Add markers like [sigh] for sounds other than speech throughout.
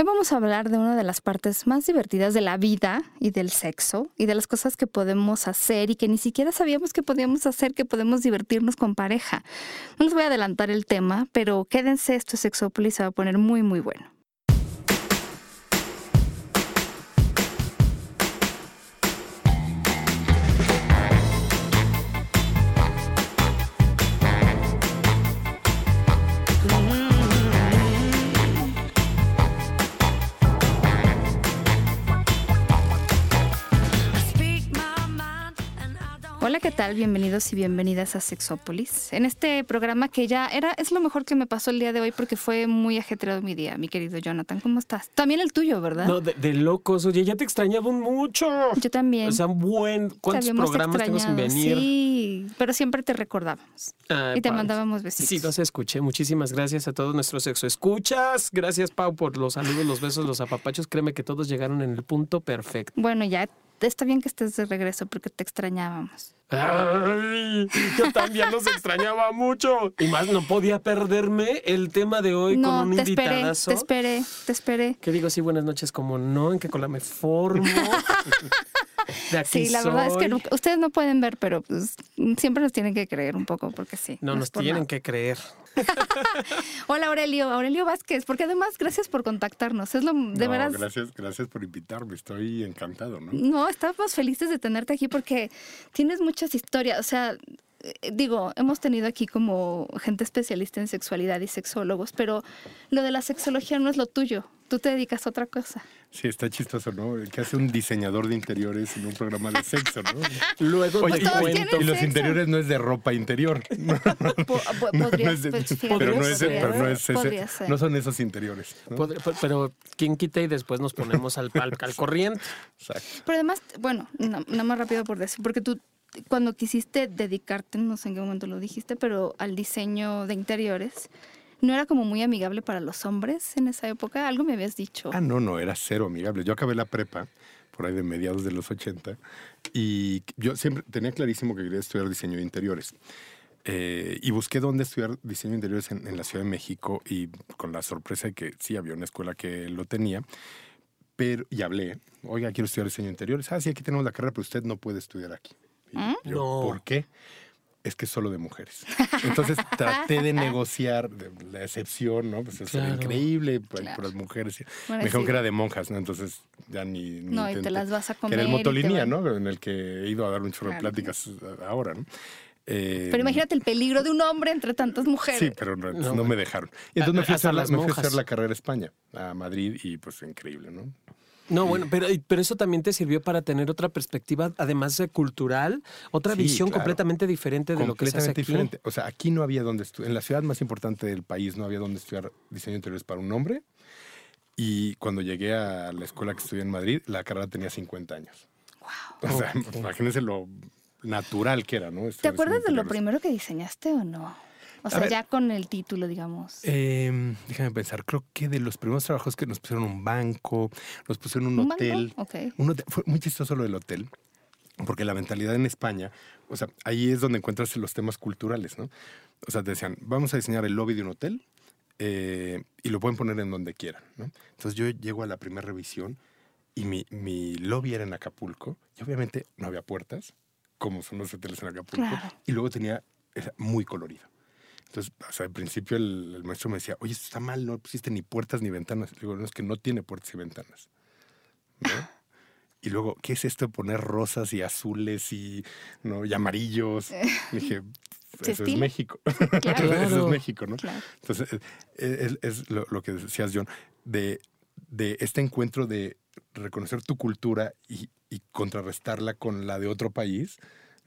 Hoy vamos a hablar de una de las partes más divertidas de la vida y del sexo y de las cosas que podemos hacer y que ni siquiera sabíamos que podíamos hacer, que podemos divertirnos con pareja. No les voy a adelantar el tema, pero quédense, esto es Sexópolis, se va a poner muy, muy bueno. Tal? Bienvenidos y bienvenidas a Sexópolis. En este programa que ya era, es lo mejor que me pasó el día de hoy porque fue muy ajetreado mi día, mi querido Jonathan. ¿Cómo estás? También el tuyo, ¿verdad? No, de, de locos. Oye, ya te extrañaba mucho. Yo también. O sea, buen. ¿Cuántos programas tengo sin venir? Sí, pero siempre te recordábamos. Ay, y te Pau. mandábamos besitos. Sí, los escuché. Muchísimas gracias a todos nuestros sexo escuchas. Gracias, Pau, por los saludos, los besos, los apapachos. Créeme que todos llegaron en el punto perfecto. Bueno, ya está bien que estés de regreso porque te extrañábamos. Ay, yo también los extrañaba mucho. Y más, no podía perderme el tema de hoy no, con un te esperé, te esperé, te esperé. Que digo, sí, buenas noches, como no, en qué cola me formo. [laughs] De aquí Sí, la verdad es que nunca- ustedes no pueden ver, pero pues, siempre nos tienen que creer un poco porque sí. No, nos tienen nada. que creer. [laughs] Hola Aurelio, Aurelio Vázquez, porque además gracias por contactarnos. Es lo de No, veras. Gracias, gracias por invitarme, estoy encantado, ¿no? No, estamos felices de tenerte aquí porque tienes muchas historias. O sea, digo, hemos tenido aquí como gente especialista en sexualidad y sexólogos, pero lo de la sexología no es lo tuyo. Tú te dedicas a otra cosa. Sí, está chistoso, ¿no? El que hace un diseñador de interiores en un programa de sexo, ¿no? [laughs] Luego Oye, te y, y los sexo. interiores no es de ropa interior. Pues, pero no es, pero no es ese, no son esos interiores. Pero quién quita y después nos ponemos al, al, al [laughs] corriente. Exacto. Pero además, bueno, na- nada más rápido por decir, porque tú cuando quisiste dedicarte, no sé en qué momento lo dijiste, pero al diseño de interiores, ¿no era como muy amigable para los hombres en esa época? Algo me habías dicho. Ah, no, no, era cero amigable. Yo acabé la prepa por ahí de mediados de los 80 y yo siempre tenía clarísimo que quería estudiar diseño de interiores. Eh, y busqué dónde estudiar diseño de interiores en, en la Ciudad de México y con la sorpresa de que sí había una escuela que lo tenía. Pero, y hablé, oiga, quiero estudiar diseño de interiores. Ah, sí, aquí tenemos la carrera, pero usted no puede estudiar aquí. Y ¿Mm? yo, No. ¿Por qué? Es que es solo de mujeres. Entonces [laughs] traté de negociar de- la excepción, ¿no? Pues eso era increíble para, Claro. para las mujeres. Bueno, Me dijeron sí. que era de monjas, ¿no? Entonces ya ni. ni No, y te intenté. las vas a Que comer. era el Motolinía, ¿no? En el que he ido a dar un chorro de Claro. pláticas ahora, ¿no? Eh, Pero imagínate el peligro de un hombre entre tantas mujeres. Sí, pero no, No, no, bueno. me dejaron. Y entonces me fui, a hacer la, las me fui a hacer la carrera a España, a Madrid, y pues increíble, ¿no? No, bueno, pero, pero eso también te sirvió para tener otra perspectiva, además de cultural, otra Sí, visión claro. completamente diferente de lo que se hace completamente aquí. diferente. O sea, aquí no había donde estudiar, en la ciudad más importante del país no había donde estudiar diseño de interiores para un hombre. Y cuando llegué a la escuela que estudié en Madrid, la carrera tenía 50 años. O sea, Ok. imagínense lo natural que era, ¿no? ¿Te acuerdas de lo primero que diseñaste o no? O sea, ver. ya con el título, digamos. Eh, déjame pensar, creo que de los primeros trabajos que nos pusieron un banco, nos pusieron un, hotel. Ok. Un hotel- Fue muy chistoso lo del hotel, porque la mentalidad en España, o sea, ahí es donde encuentras los temas culturales, ¿no? O sea, te decían, vamos a diseñar el lobby de un hotel eh, y lo pueden poner en donde quieran, ¿no? Entonces yo llego a la primera revisión y mi, mi lobby era en Acapulco y obviamente no había puertas, como son los hoteles en Acapulco, Claro. y luego tenía, era muy colorido. Entonces, o sea, al principio el, el maestro me decía, oye, esto está mal, no pusiste ni puertas ni ventanas. Le digo, no, es que no tiene puertas y ventanas. ¿no? Y luego, ¿qué es esto de poner rosas y azules y, ¿no? y amarillos? Y dije, [laughs] eso es. México. [laughs] Claro. eso es México, ¿no? Claro. Entonces, eh, es, es lo, lo que decías, John, de, de este encuentro de reconocer tu cultura y, y contrarrestarla con la de otro país,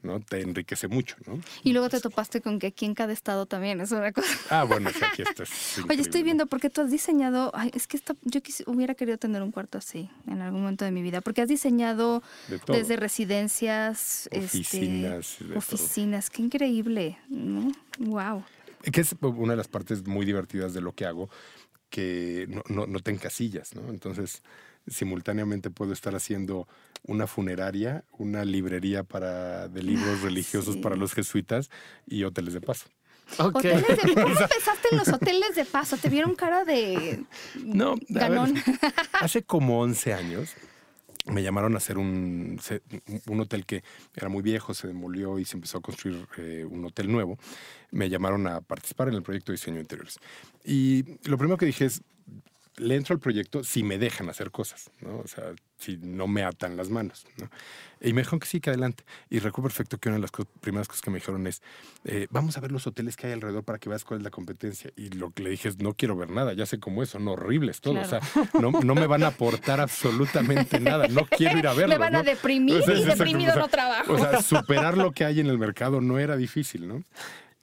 ¿no? Te enriquece mucho, ¿no? Y luego te topaste con que aquí en cada estado también es una cosa. Ah, bueno, sí, aquí esto es [laughs] Oye, estoy viendo porque tú has diseñado. Ay, es que esta- yo quisi- hubiera querido tener un cuarto así en algún momento de mi vida, porque has diseñado De desde residencias, Oficinas, este, de todo. oficinas. Qué increíble, ¿no? Wow. Que es una de las partes muy divertidas de lo que hago, que no, no, no te encasillas, ¿no? Entonces, simultáneamente puedo estar haciendo una funeraria, una librería para, de libros religiosos sí. para los jesuitas y hoteles de paso. Ok. Hoteles de- [laughs] ¿Cómo empezaste en los hoteles de paso? ¿Te vieron cara de No, ver, ganón? [laughs] hace como 11 años me llamaron a hacer un hotel que era muy viejo, se demolió y se empezó a construir eh, un hotel nuevo. Me llamaron a participar en el proyecto de diseño de interiores. Y lo primero que dije es, le entro al proyecto si me dejan hacer cosas, ¿no? O sea, si no me atan las manos, ¿no? Y me dijeron que sí, que adelante. Y recuerdo perfecto que una de las primeras cosas que me dijeron es, eh, vamos a ver los hoteles que hay alrededor para que veas cuál es la competencia. Y lo que le dije es, no quiero ver nada, ya sé cómo es, son horribles todos. Claro. O sea, no, no me van a aportar absolutamente nada, no quiero ir a [laughs] verlos. Me van a ¿no? deprimir [laughs] O sea, y deprimido o sea, no trabajo. O sea, [laughs] superar lo que hay en el mercado no era difícil, ¿no?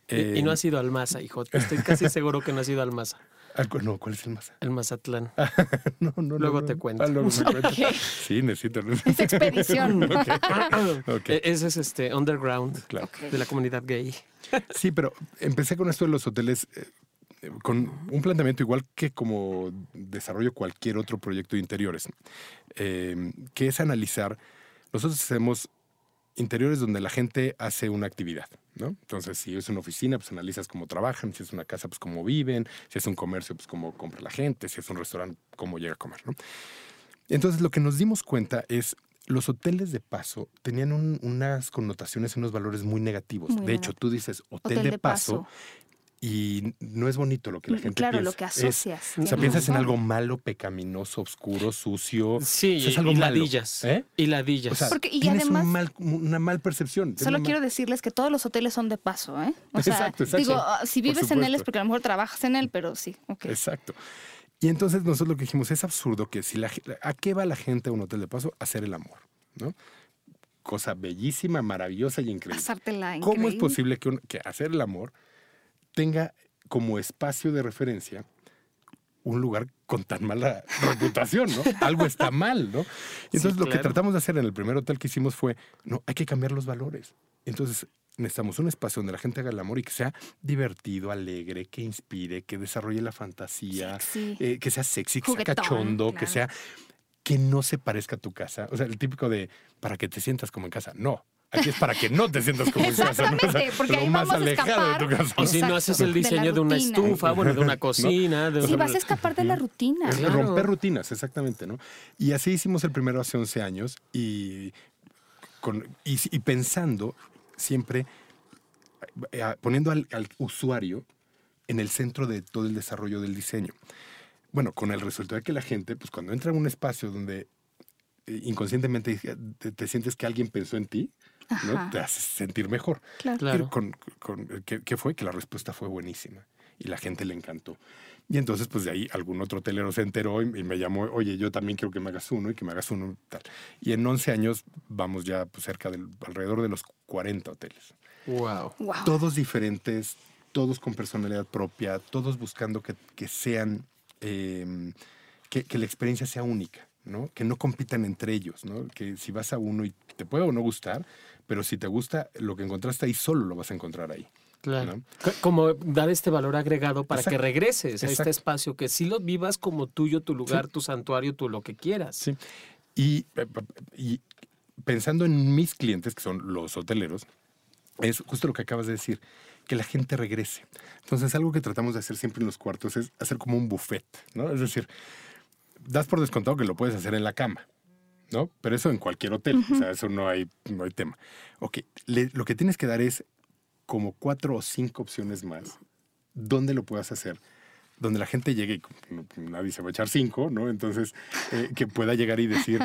Y- y no Eh, has ido al Maza, hijo. Estoy casi seguro que no has ido al Maza. Ah, no, ¿cuál es el más? El Mazatlán. [laughs] No, no, no, Luego no. te cuento. Ah, luego me [laughs] cuentas. Ok. Sí, necesito. Esa expedición. [laughs] Ok. E- Ese es este underground Claro. de la comunidad gay. Sí, pero empecé con esto de los hoteles eh, eh, con un planteamiento igual que como desarrollo cualquier otro proyecto de interiores, eh, que es analizar, nosotros hacemos interiores donde la gente hace una actividad, ¿no? Entonces, si es una oficina, pues analizas cómo trabajan, si es una casa, pues cómo viven, si es un comercio, pues cómo compra la gente, si es un restaurante, cómo llega a comer, ¿no? Entonces, lo que nos dimos cuenta es los hoteles de paso tenían un- unas connotaciones unos valores muy negativos. Muy de hecho, tú dices hotel, Hotel de, paso, y no es bonito lo que la gente Claro, piensa. lo que Es- asocias. o sea, piensas en algo malo, pecaminoso, oscuro, sucio. Sí, O sea, es algo y malo. ladillas. ¿Eh? Y ladillas. O sea, Porque- y tienes un además- mal- una mal percepción. Solo quiero decirles que todos los hoteles son de paso, ¿eh? O sea, Exacto, exacto. digo, ah, si vives en él es porque a lo mejor trabajas en él, pero sí, ok. Exacto. Y entonces nosotros lo que dijimos es absurdo que si la ¿a qué va la gente a un hotel de paso? A hacer el amor, ¿no? Cosa bellísima, maravillosa y increíble. Pasártela ¿Cómo es increíble. posible que, un- que hacer el amor tenga como espacio de referencia un lugar con tan mala [laughs] reputación, ¿no? Algo está mal, ¿no? Y Entonces lo que tratamos de hacer en el primer hotel que hicimos fue, no, hay que cambiar los valores. Entonces necesitamos un espacio donde la gente haga el amor y que sea divertido, alegre, que inspire, que desarrolle la fantasía, eh, que sea sexy, que sea cachondo, que sea que no se parezca a tu casa. O sea, el típico de para que te sientas como en casa. No. Aquí es para que no te sientas como en casa. ¿no? O sea, porque lo ahí más vamos a alejado de tu escapar. casa. y si no haces el De diseño de, una rutina. estufa, bueno, de una [laughs] cocina, de Sí, una- vas a escapar de la rutina. Es Claro. romper rutinas, exactamente, ¿no? Y así hicimos el primero hace 11 años y, con- y, y pensando siempre, eh, poniendo al, al usuario en el centro de todo el desarrollo del diseño. Bueno, con el resultado de que la gente, pues cuando entra en un espacio donde eh, inconscientemente te, te sientes que alguien pensó en ti, ¿no? Te hace sentir mejor. Claro. Claro. Con- con- ¿qué, qué fue? Que la respuesta fue buenísima y la gente le encantó. Y entonces, pues de ahí algún otro hotelero se enteró y, y me llamó, oye, yo también quiero que me hagas uno y que me hagas uno. Tal. Y en 11 años vamos ya pues, cerca del, alrededor de los 40 hoteles. Wow. Wow. Todos diferentes, todos con personalidad propia, todos buscando que, que sean, eh, que, que la experiencia sea única, ¿no? Que no compitan entre ellos, ¿no? Que si vas a uno y te puede o no gustar, pero si te gusta, lo que encontraste ahí solo lo vas a encontrar ahí. Claro. Como dar este valor agregado para que regreses a Exacto. este espacio, que sí lo vivas como tuyo, tu lugar, tu santuario, tu lo que quieras. Sí. Y, eh, y pensando en mis clientes, que son los hoteleros, es justo lo que acabas de decir, que la gente regrese. Entonces, algo que tratamos de hacer siempre en los cuartos es hacer como un buffet, ¿no? Es decir, das por descontado que lo puedes hacer en la cama, ¿no? Pero eso en cualquier hotel, o sea, eso no hay, no hay tema. Ok, le- lo que tienes que dar es como cuatro o cinco opciones más donde lo puedas hacer donde la gente llegue y nadie se va a echar cinco, ¿no? Entonces, eh, que pueda llegar y decir,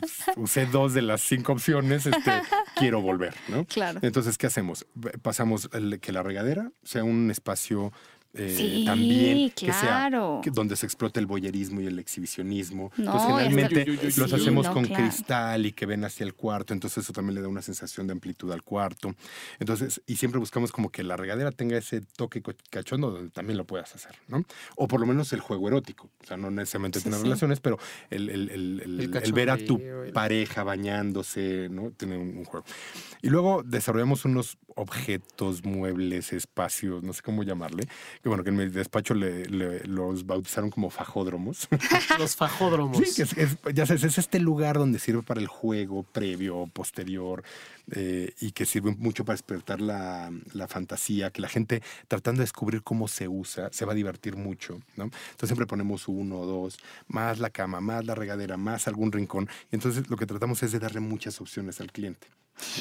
"Pues, usé dos de las cinco opciones, este, quiero volver, ¿no? [laughs] Claro. Entonces, ¿qué hacemos? Pasamos el- que la regadera sea un espacio eh, Sí, también que sea donde se explote el voyerismo y el exhibicionismo. No, entonces, hasta- generalmente los sí, hacemos no, con claro. cristal y que ven hacia el cuarto, entonces eso también le da una sensación de amplitud al cuarto. Entonces, y siempre buscamos como que la regadera tenga ese toque cachondo donde también lo puedas hacer, ¿no? O por lo menos el juego erótico. O sea, no necesariamente Sí, tener sí. relaciones, pero el, el- el- el- El el ver a tu pareja bañándose, ¿no? Un, un juego. Y luego desarrollamos unos objetos, muebles, espacios, no sé cómo llamarle. Que bueno, que en mi despacho le, le- los bautizaron como fajódromos. [laughs] Los fajódromos. Sí, que es, es- ya sabes, es este lugar donde sirve para el juego previo, posterior, eh, y que sirve mucho para despertar la, la fantasía, que la gente tratando de descubrir cómo se usa, se va a divertir mucho, ¿no? Entonces siempre ponemos uno o dos, más la cama, más la regadera, más algún rincón. Y entonces lo que tratamos es de darle muchas opciones al cliente.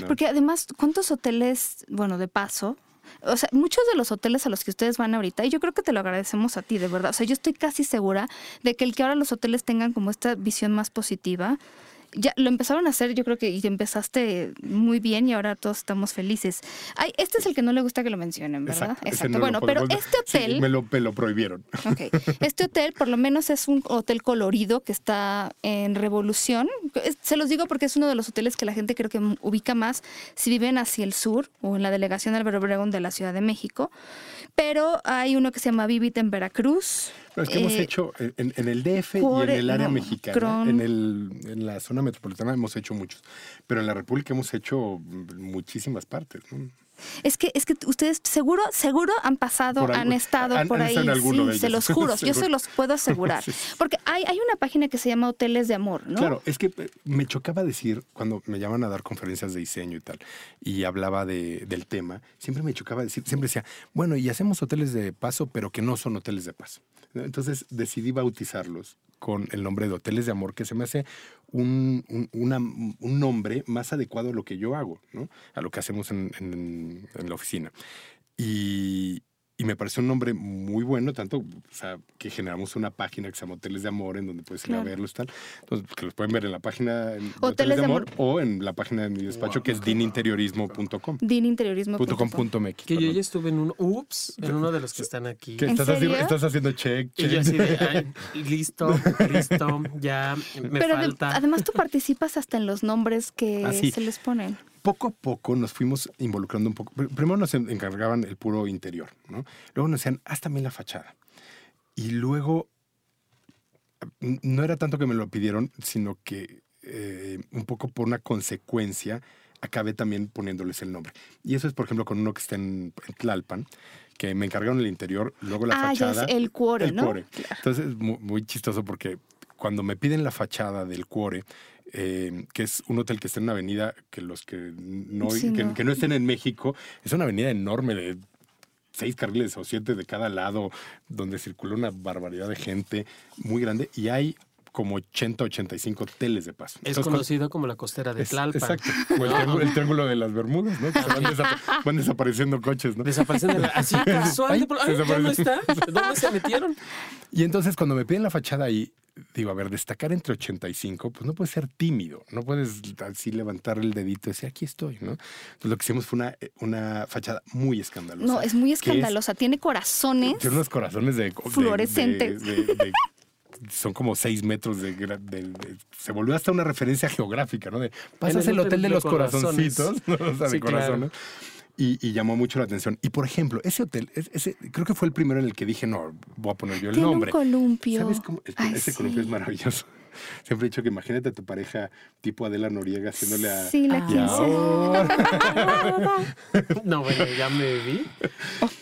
Porque además, ¿cuántos hoteles, bueno, de paso? O sea, muchos de los hoteles a los que ustedes van ahorita, y yo creo que te lo agradecemos a ti, de verdad. O sea, yo estoy casi segura de que el que ahora los hoteles tengan como esta visión más positiva, ya lo empezaron a hacer, yo creo que y empezaste muy bien y ahora todos estamos felices. Ay, este es el que no le gusta que lo mencionen, ¿verdad? Exacto, no bueno, pero este sí, hotel, me, lo, me lo prohibieron. [laughs] Ok. Este hotel, por lo menos, es un hotel colorido que está en Revolución. Se los digo porque es uno de los hoteles que la gente creo que ubica más si viven hacia el sur o en la delegación Álvaro Obregón de la Ciudad de México. Pero hay uno que se llama Vivit en Veracruz. Pero es que hemos Eh, hecho en, el DF y en el área no, mexicana, Cron- en, el, en la zona metropolitana hemos hecho muchos, pero en la República hemos hecho muchísimas partes. ¿no? Es que, es que ustedes seguro, seguro han pasado, Por han estado han- por han ahí. sí, se los juro, yo se los puedo asegurar. [laughs] Sí. Porque hay, hay una página que se llama Hoteles de Amor, ¿no? Claro, es que eh, me chocaba decir cuando me llaman a dar conferencias de diseño y tal, y hablaba de- del tema, siempre me chocaba decir, siempre decía, bueno, y hacemos hoteles de paso, pero que no son hoteles de paso. Entonces decidí bautizarlos con el nombre de Hoteles de Amor, que se me hace un, un- nombre más adecuado a lo que yo hago, ¿no? a lo que hacemos en- en la oficina. Y, y me pareció un nombre muy bueno, tanto o sea, que generamos una página que se llama Hoteles de Amor, en donde puedes ir Claro. a verlos y tal. Entonces, que los pueden ver en la página en Hoteles de Amor. o en la página de mi despacho, que es dininteriorismo.com. Dininteriorismo. .com.mx. Que yo ya estuve en uno, ups, en uno de los que están aquí. ¿Qué ¿En estás haciendo? serio? Estás haciendo check, Y yo check. así de, ay, listo, listo, ya me Pero falta. además tú participas hasta en los nombres que Ah, sí. se les ponen. Poco a poco nos fuimos involucrando un poco. Pr- Primero nos en- encargaban el puro interior, ¿no? Luego nos decían, haz también la fachada. Y luego, no era tanto que me lo pidieron, sino que eh, un poco por una consecuencia acabé también poniéndoles el nombre. Y eso es, por ejemplo, con uno que está en, en Tlalpan, que me encargaron el interior, luego la ah, fachada. es el cuore, el ¿no? cuore. Entonces es mu- muy, chistoso porque cuando me piden la fachada del cuore, eh, que es un hotel que está en una avenida que los que no, Sí, que, no. que no estén en México, es una avenida enorme de seis carriles o siete de cada lado, donde circula una barbaridad de gente muy grande y hay como 80, 85 hoteles de paso. Es Entonces, conocido como la costera de es- Tlalpan. Exacto. O el, triángulo, el triángulo de las Bermudas, ¿no? Que van, desapa- van desapareciendo coches, ¿no? Desaparecen de la... Así, [laughs] casual. Ay, de por- ay, ya no está. ¿Dónde se metieron? Y entonces cuando me piden la fachada ahí, digo, a ver, destacar entre 85, pues no puedes ser tímido, no puedes así levantar el dedito y decir, aquí estoy, ¿no? Entonces lo que hicimos fue una, una fachada muy escandalosa. No, es muy es- escandalosa. Tiene corazones. Tiene unos corazones de... Fluorescentes. de- de- de- son como seis metros de, gra- de- de- Se volvió hasta una referencia geográfica, ¿no? De, pasas el el hotel de de los corazones. corazoncitos, [laughs] ¿no? O sea, de claro. Y, y llamó mucho la atención. Y por ejemplo, ese hotel, ese, creo que fue el primero en el que dije, no, voy a poner yo el Tiene nombre. un columpio. ¿Sabes cómo? Ay, ese sí. columpio es maravilloso. [laughs] Siempre he dicho que imagínate a tu pareja tipo Adela Noriega haciéndole a. Sí, la ahora. [laughs] No, bueno, ya me vi.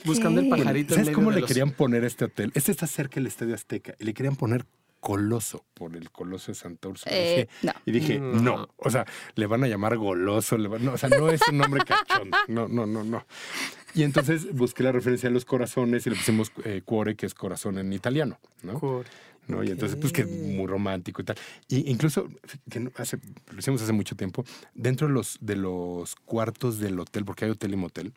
Buscando el pajarito. en ¿Sabes medio cómo de le los- querían poner este hotel? Este está cerca del Estadio Azteca y le querían poner Coloso por el Coloso de Santa Úrsula. Eh, dije- no. Y dije, No. no. O sea, le van a llamar goloso. le van- no, o sea, no es un nombre cachondo. No, no, no, no. Y entonces busqué la referencia a los corazones y le pusimos eh, cuore, que es corazón en italiano, ¿no? ¿no? Y entonces, pues que Ok. muy romántico y tal. Y incluso, que hace, lo hicimos hace mucho tiempo, dentro de los, de los cuartos del hotel, porque hay hotel y motel,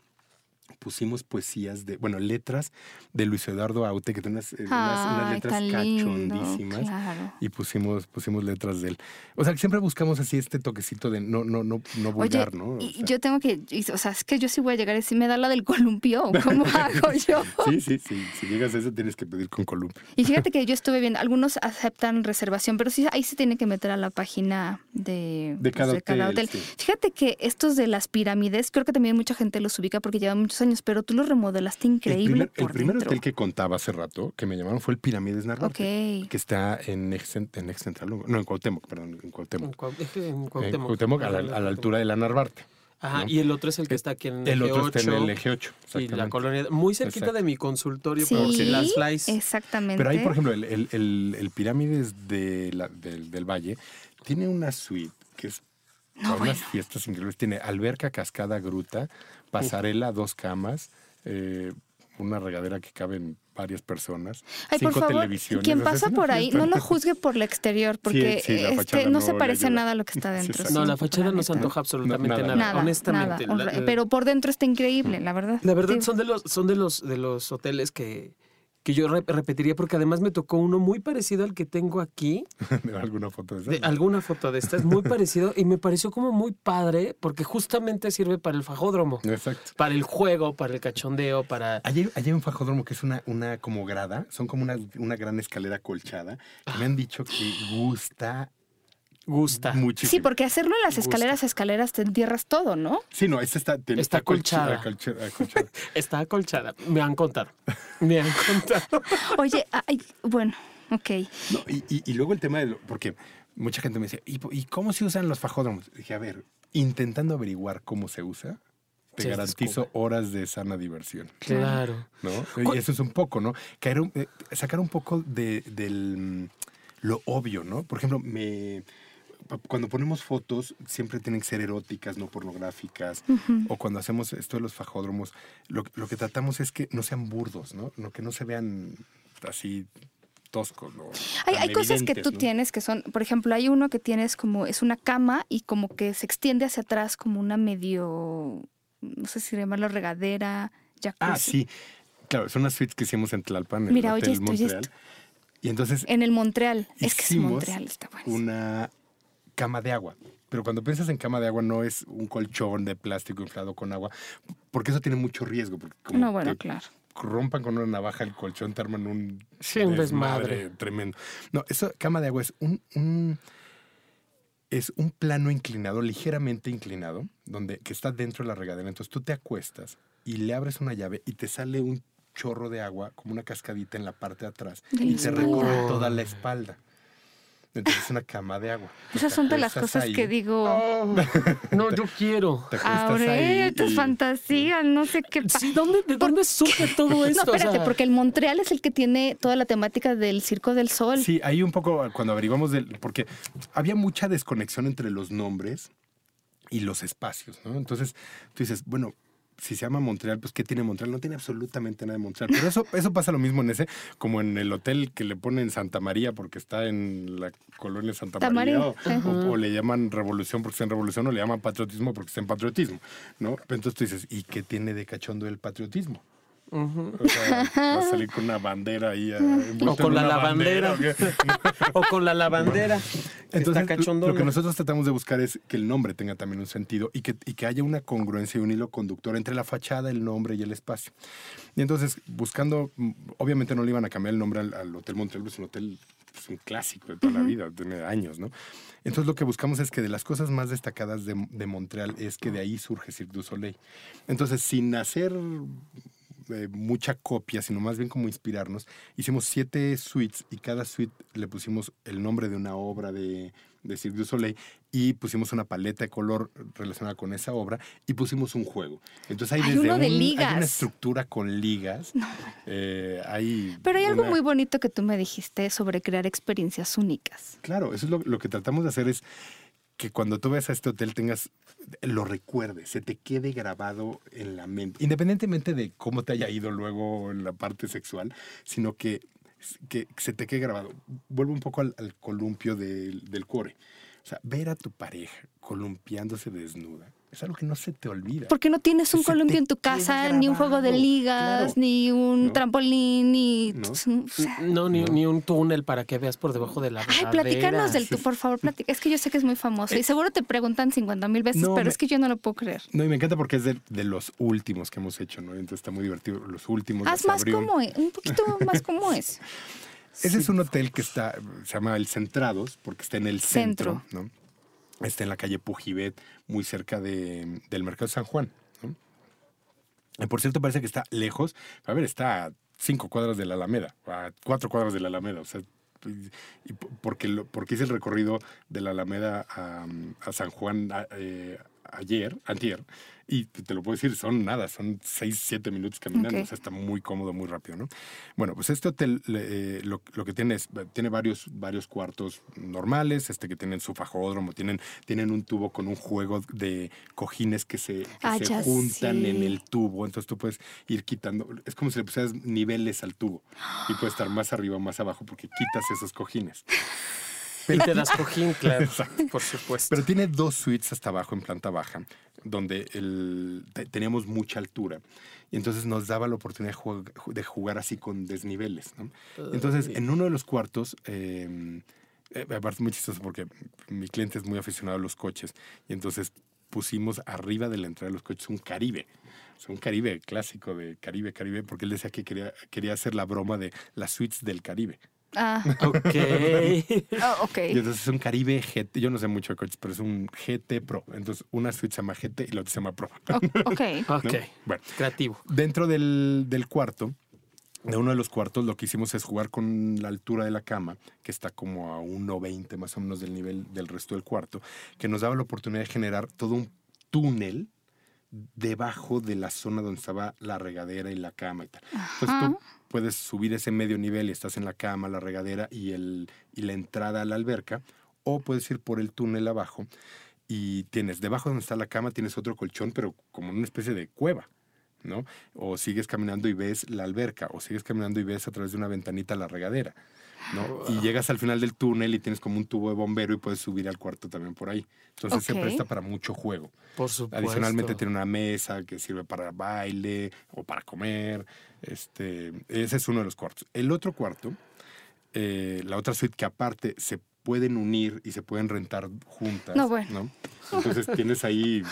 pusimos poesías de, bueno, letras de Luis Eduardo Aute, que tiene unas, eh, unas- unas Ay, letras cachondísimas. Claro. Y pusimos, pusimos letras de él. O sea, siempre buscamos así este toquecito de no, no, no, no Oye, vulgar, ¿no? O y sea, yo tengo que, o sea, es que yo sí voy a llegar y si me da la del columpio, ¿cómo [laughs] hago yo? Sí, sí, sí. Si llegas a eso, tienes que pedir con columpio. Y fíjate que yo estuve viendo, algunos aceptan reservación, pero sí, ahí se tiene que meter a la página de, De cada pues, hotel, sí. Fíjate que estos de las pirámides, creo que también mucha gente los ubica porque llevan muchos años, pero tú los remodelaste increíble el primer, el por primer dentro. hotel que contaba hace rato, que me llamaron, fue el Pirámides Narvarte. Ok. que está en ex, en ex Central, no, en Cuauhtémoc, perdón, en En Cuauhtémoc. Cuau- en En Cuauhtémoc. Cuauhtémoc, a, la, a la altura de la Narvarte. Ajá, ¿no? y el otro es el que está aquí en el, El eje otro está en 8, el eje 8. Y la colonia, muy cerquita Exacto. de mi consultorio, Sí, porque las flies. exactamente. Pero ahí, por ejemplo, el, el, el- el Pirámides de la- del, del Valle tiene una suite que es para unas fiestas increíbles. Tiene alberca, cascada, gruta, pasarela, dos camas, eh, una regadera que caben varias personas, Ay, por cinco favor, televisiones. quien pasa por ahí, no lo juzgue por el exterior, porque sí, este, no no se parece ayuda. nada a lo que está [laughs] dentro. no, la fachada no se antoja absolutamente nada, nada, Nada, honestamente. nada, La- pero por dentro está increíble, la verdad. La verdad Sí. son de los, son de los, de los hoteles que, que yo re- repetiría porque además me tocó uno muy parecido al que tengo aquí, [laughs] ¿De alguna foto de de alguna foto de estas, muy [laughs] parecido y me pareció como muy padre porque justamente sirve para el fajódromo, Exacto. para el juego, para el cachondeo, para... Allí, allí hay un fajódromo que es una, una como grada, son como una, una gran escalera colchada. que me han dicho que gusta Gusta. muchísimo. Sí, porque hacerlo en las Gusta. escaleras a escaleras te entierras todo, ¿no? Sí, no, esta está, Está colcha- acolchada. acolcha- [laughs] acolchada. Está acolchada. Me han contado. Me han contado. [laughs] Oye, ay, bueno, ok. No, y, y- y luego el tema de... lo- porque mucha gente me dice, ¿y, cómo se usan los fajódromos? Dije, a ver, intentando averiguar cómo se usa, te Sí, garantizo descubre. horas de sana diversión. Claro. ¿no? Y eso es un poco, ¿no? Caer un- eh, sacar un poco de, del lo obvio, ¿no? Por ejemplo, me cuando ponemos fotos siempre tienen que ser eróticas, no pornográficas. O cuando hacemos esto de los fajódromos, lo, lo que tratamos es que no sean burdos, ¿no? No, que no se vean así toscos. ¿no? Hay, hay cosas que tú ¿no? tienes que son, por ejemplo, hay uno que tienes como, es una cama y como que se extiende hacia atrás como una medio, no sé si llamarlo regadera, jacuzzi. Ah, sí. Claro, son las suites que hicimos en Tlalpan, en Mira, el oye Hotel esto, oye Montreal. esto. Y entonces En el Montreal. Es que es Montreal, está bueno. una cama de agua. Pero cuando piensas en cama de agua no es un colchón de plástico inflado con agua, porque eso tiene mucho riesgo. Porque como No, bueno, te claro. rompan con una navaja el colchón, te arman un, Sí, un desmadre. tremendo. No, eso, cama de agua es un, un- es un plano inclinado, ligeramente inclinado, donde, que está dentro de la regadera. Entonces tú te acuestas y le abres una llave y te sale un chorro de agua, como una cascadita en la parte de atrás, y te recorre toda la espalda. Entonces es una cama de agua. [laughs] Esas son de las cosas ahí, que digo, Oh, [laughs] no, yo quiero. Te ahí tus y- fantasías, no sé qué pasa. Sí, ¿dónde, ¿De dónde surge todo [laughs] No, esto? O espérate, sea, porque el Montreal es el que tiene toda la temática del Circo del Sol. Sí, ahí un poco cuando averiguamos del. Porque había mucha desconexión entre los nombres y los espacios, ¿no? Entonces tú dices, bueno. Si se llama Montreal, pues ¿qué tiene Montreal? No tiene absolutamente nada de Montreal. Pero eso, eso pasa lo mismo en ese, como en el hotel que le ponen Santa María porque está en la colonia Santa María. O, o- o le llaman revolución porque está en revolución, o le llaman patriotismo porque está en patriotismo, ¿no? Entonces tú dices, ¿y qué tiene de cachondo el patriotismo? Ujú. O sea, va a salir con una bandera ahí. eh, [laughs] O con la lavandera. ¿o qué? O con la lavandera. Entonces, lo que nosotros tratamos de buscar es que el nombre tenga también un sentido y que, y que haya una congruencia y un hilo conductor entre la fachada, el nombre y el espacio. Y entonces, buscando, mm, obviamente no le iban a cambiar el nombre al, al Hotel Montreal, es un hotel, es un clásico de toda la vida, tiene años, ¿no? Entonces, lo que buscamos es que de las cosas más destacadas de, de Montreal es que de ahí surge Cirque du Soleil. Entonces, sin hacer eh, mucha copia, sino más bien como inspirarnos. Hicimos siete suites y cada suite le pusimos el nombre de una obra de, de Cirque du Soleil y pusimos una paleta de color relacionada con esa obra y pusimos un juego. Entonces hay, Hay desde uno de un- hay ligas. una estructura con ligas. eh, hay Pero hay algo muy bonito que tú me dijiste sobre crear experiencias únicas. Claro, eso es lo, lo que tratamos de hacer es que cuando tú ves a este hotel tengas, lo recuerdes, se te quede grabado en la mente, independientemente de cómo te haya ido luego en la parte sexual, sino que, que se te quede grabado. Vuelvo un poco al, columpio del, del core. O sea, ver a tu pareja columpiándose desnuda es algo que no se te olvida. Porque no tienes un columpio en tu casa, ni un juego de ligas, claro. ni un ¿No? trampolín, ni... ¿No? o sea, No, ni, No. ni un túnel para que veas por debajo de la Ay, platícanos del tú, por favor, platica. Es que yo sé que es muy famoso y seguro te preguntan 50 mil veces, Eh, No, pero me- es que yo no lo puedo creer. No, y me encanta porque es de, de los últimos que hemos hecho, ¿no? Entonces está muy divertido. Los últimos. Haz más abrió un- cómo es, un poquito más cómo [laughs] es. Ese es un hotel que está, se llama El Centrados, porque está en el centro, Centro. ¿no? Está en la calle Pujibet, muy cerca de- del Mercado San Juan. ¿no? Y por cierto, parece que está lejos. A ver, está a cinco cuadras de la Alameda, a cuatro cuadras de la Alameda. O sea, porque, porque hice el recorrido de la Alameda a, a San Juan eh, ayer, antier, y te lo puedo decir, son nada, son 6, 7 minutos caminando, o sea, está muy cómodo, muy rápido, ¿no? Bueno, pues este hotel eh, lo, lo que tiene es, tiene varios, varios cuartos normales, este que tienen su fajódromo, tienen, tienen un tubo con un juego de cojines que se, que Ah, se juntan sí. en el tubo, entonces tú puedes ir quitando, es como si le pusieras niveles al tubo y puedes estar más arriba o más abajo porque quitas esos cojines. Y te das cojín, [laughs] claro. Por supuesto. Pero tiene dos suites hasta abajo en planta baja, donde el- te- teníamos mucha altura. Y entonces nos daba la oportunidad de jug- de jugar, así con desniveles. ¿no? Entonces, en uno de los cuartos, eh, eh, aparte muy chistoso porque mi cliente es muy aficionado a los coches. Y entonces pusimos arriba de la entrada de los coches un Caribe. O sea, un Caribe clásico de Caribe, Caribe, porque él decía que quería, quería hacer la broma de las suites del Caribe. Ah, [laughs] Ok. oh, ok. Y entonces es un Caribe GT, yo no sé mucho de coches, pero es un GT Pro. Entonces una suite se llama GT y la otra se llama Pro. [laughs] O- ok. Ok. ¿no? Bueno, Creativo. dentro del, del cuarto, de uno de los cuartos, lo que hicimos es jugar con la altura de la cama, que está como a 1,20 más o menos del nivel del resto del cuarto, que nos daba la oportunidad de generar todo un túnel debajo de la zona donde estaba la regadera y la cama y tal. Entonces tú puedes subir ese medio nivel y estás en la cama, la regadera y, el, y la entrada a la alberca, o puedes ir por el túnel abajo y tienes, debajo donde está la cama, tienes otro colchón, pero como una especie de cueva, ¿no? O sigues caminando y ves la alberca, o sigues caminando y ves a través de una ventanita la regadera, ¿no? Y llegas al final del túnel y tienes como un tubo de bombero y puedes subir al cuarto también por ahí. Entonces se Ok. presta para mucho juego. Por supuesto. Adicionalmente tiene una mesa que sirve para baile o para comer. Este, ese es uno de los cuartos. El otro cuarto, eh, la otra suite que aparte se pueden unir y se pueden rentar juntas. No, bueno. Entonces tienes ahí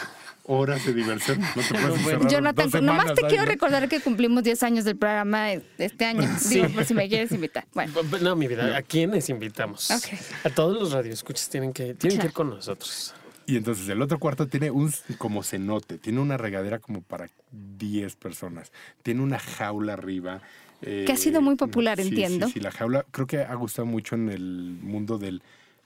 horas de diversión. No te [laughs] puedes bueno. Jonathan, dos nomás te ahí, quiero recordar que cumplimos 10 años del programa e- este año. [laughs] Sí. Digo, por si me quieres invitar. Bueno, No, mi vida, ¿a quiénes invitamos? A todos los radioescuchas tienen que, tienen que ir con nosotros. Y entonces el otro cuarto tiene un como cenote, tiene una regadera como para 10 personas, tiene una jaula arriba. eh, Que ha sido muy popular, sí, entiendo. Sí, sí, la jaula creo que ha gustado mucho en el mundo del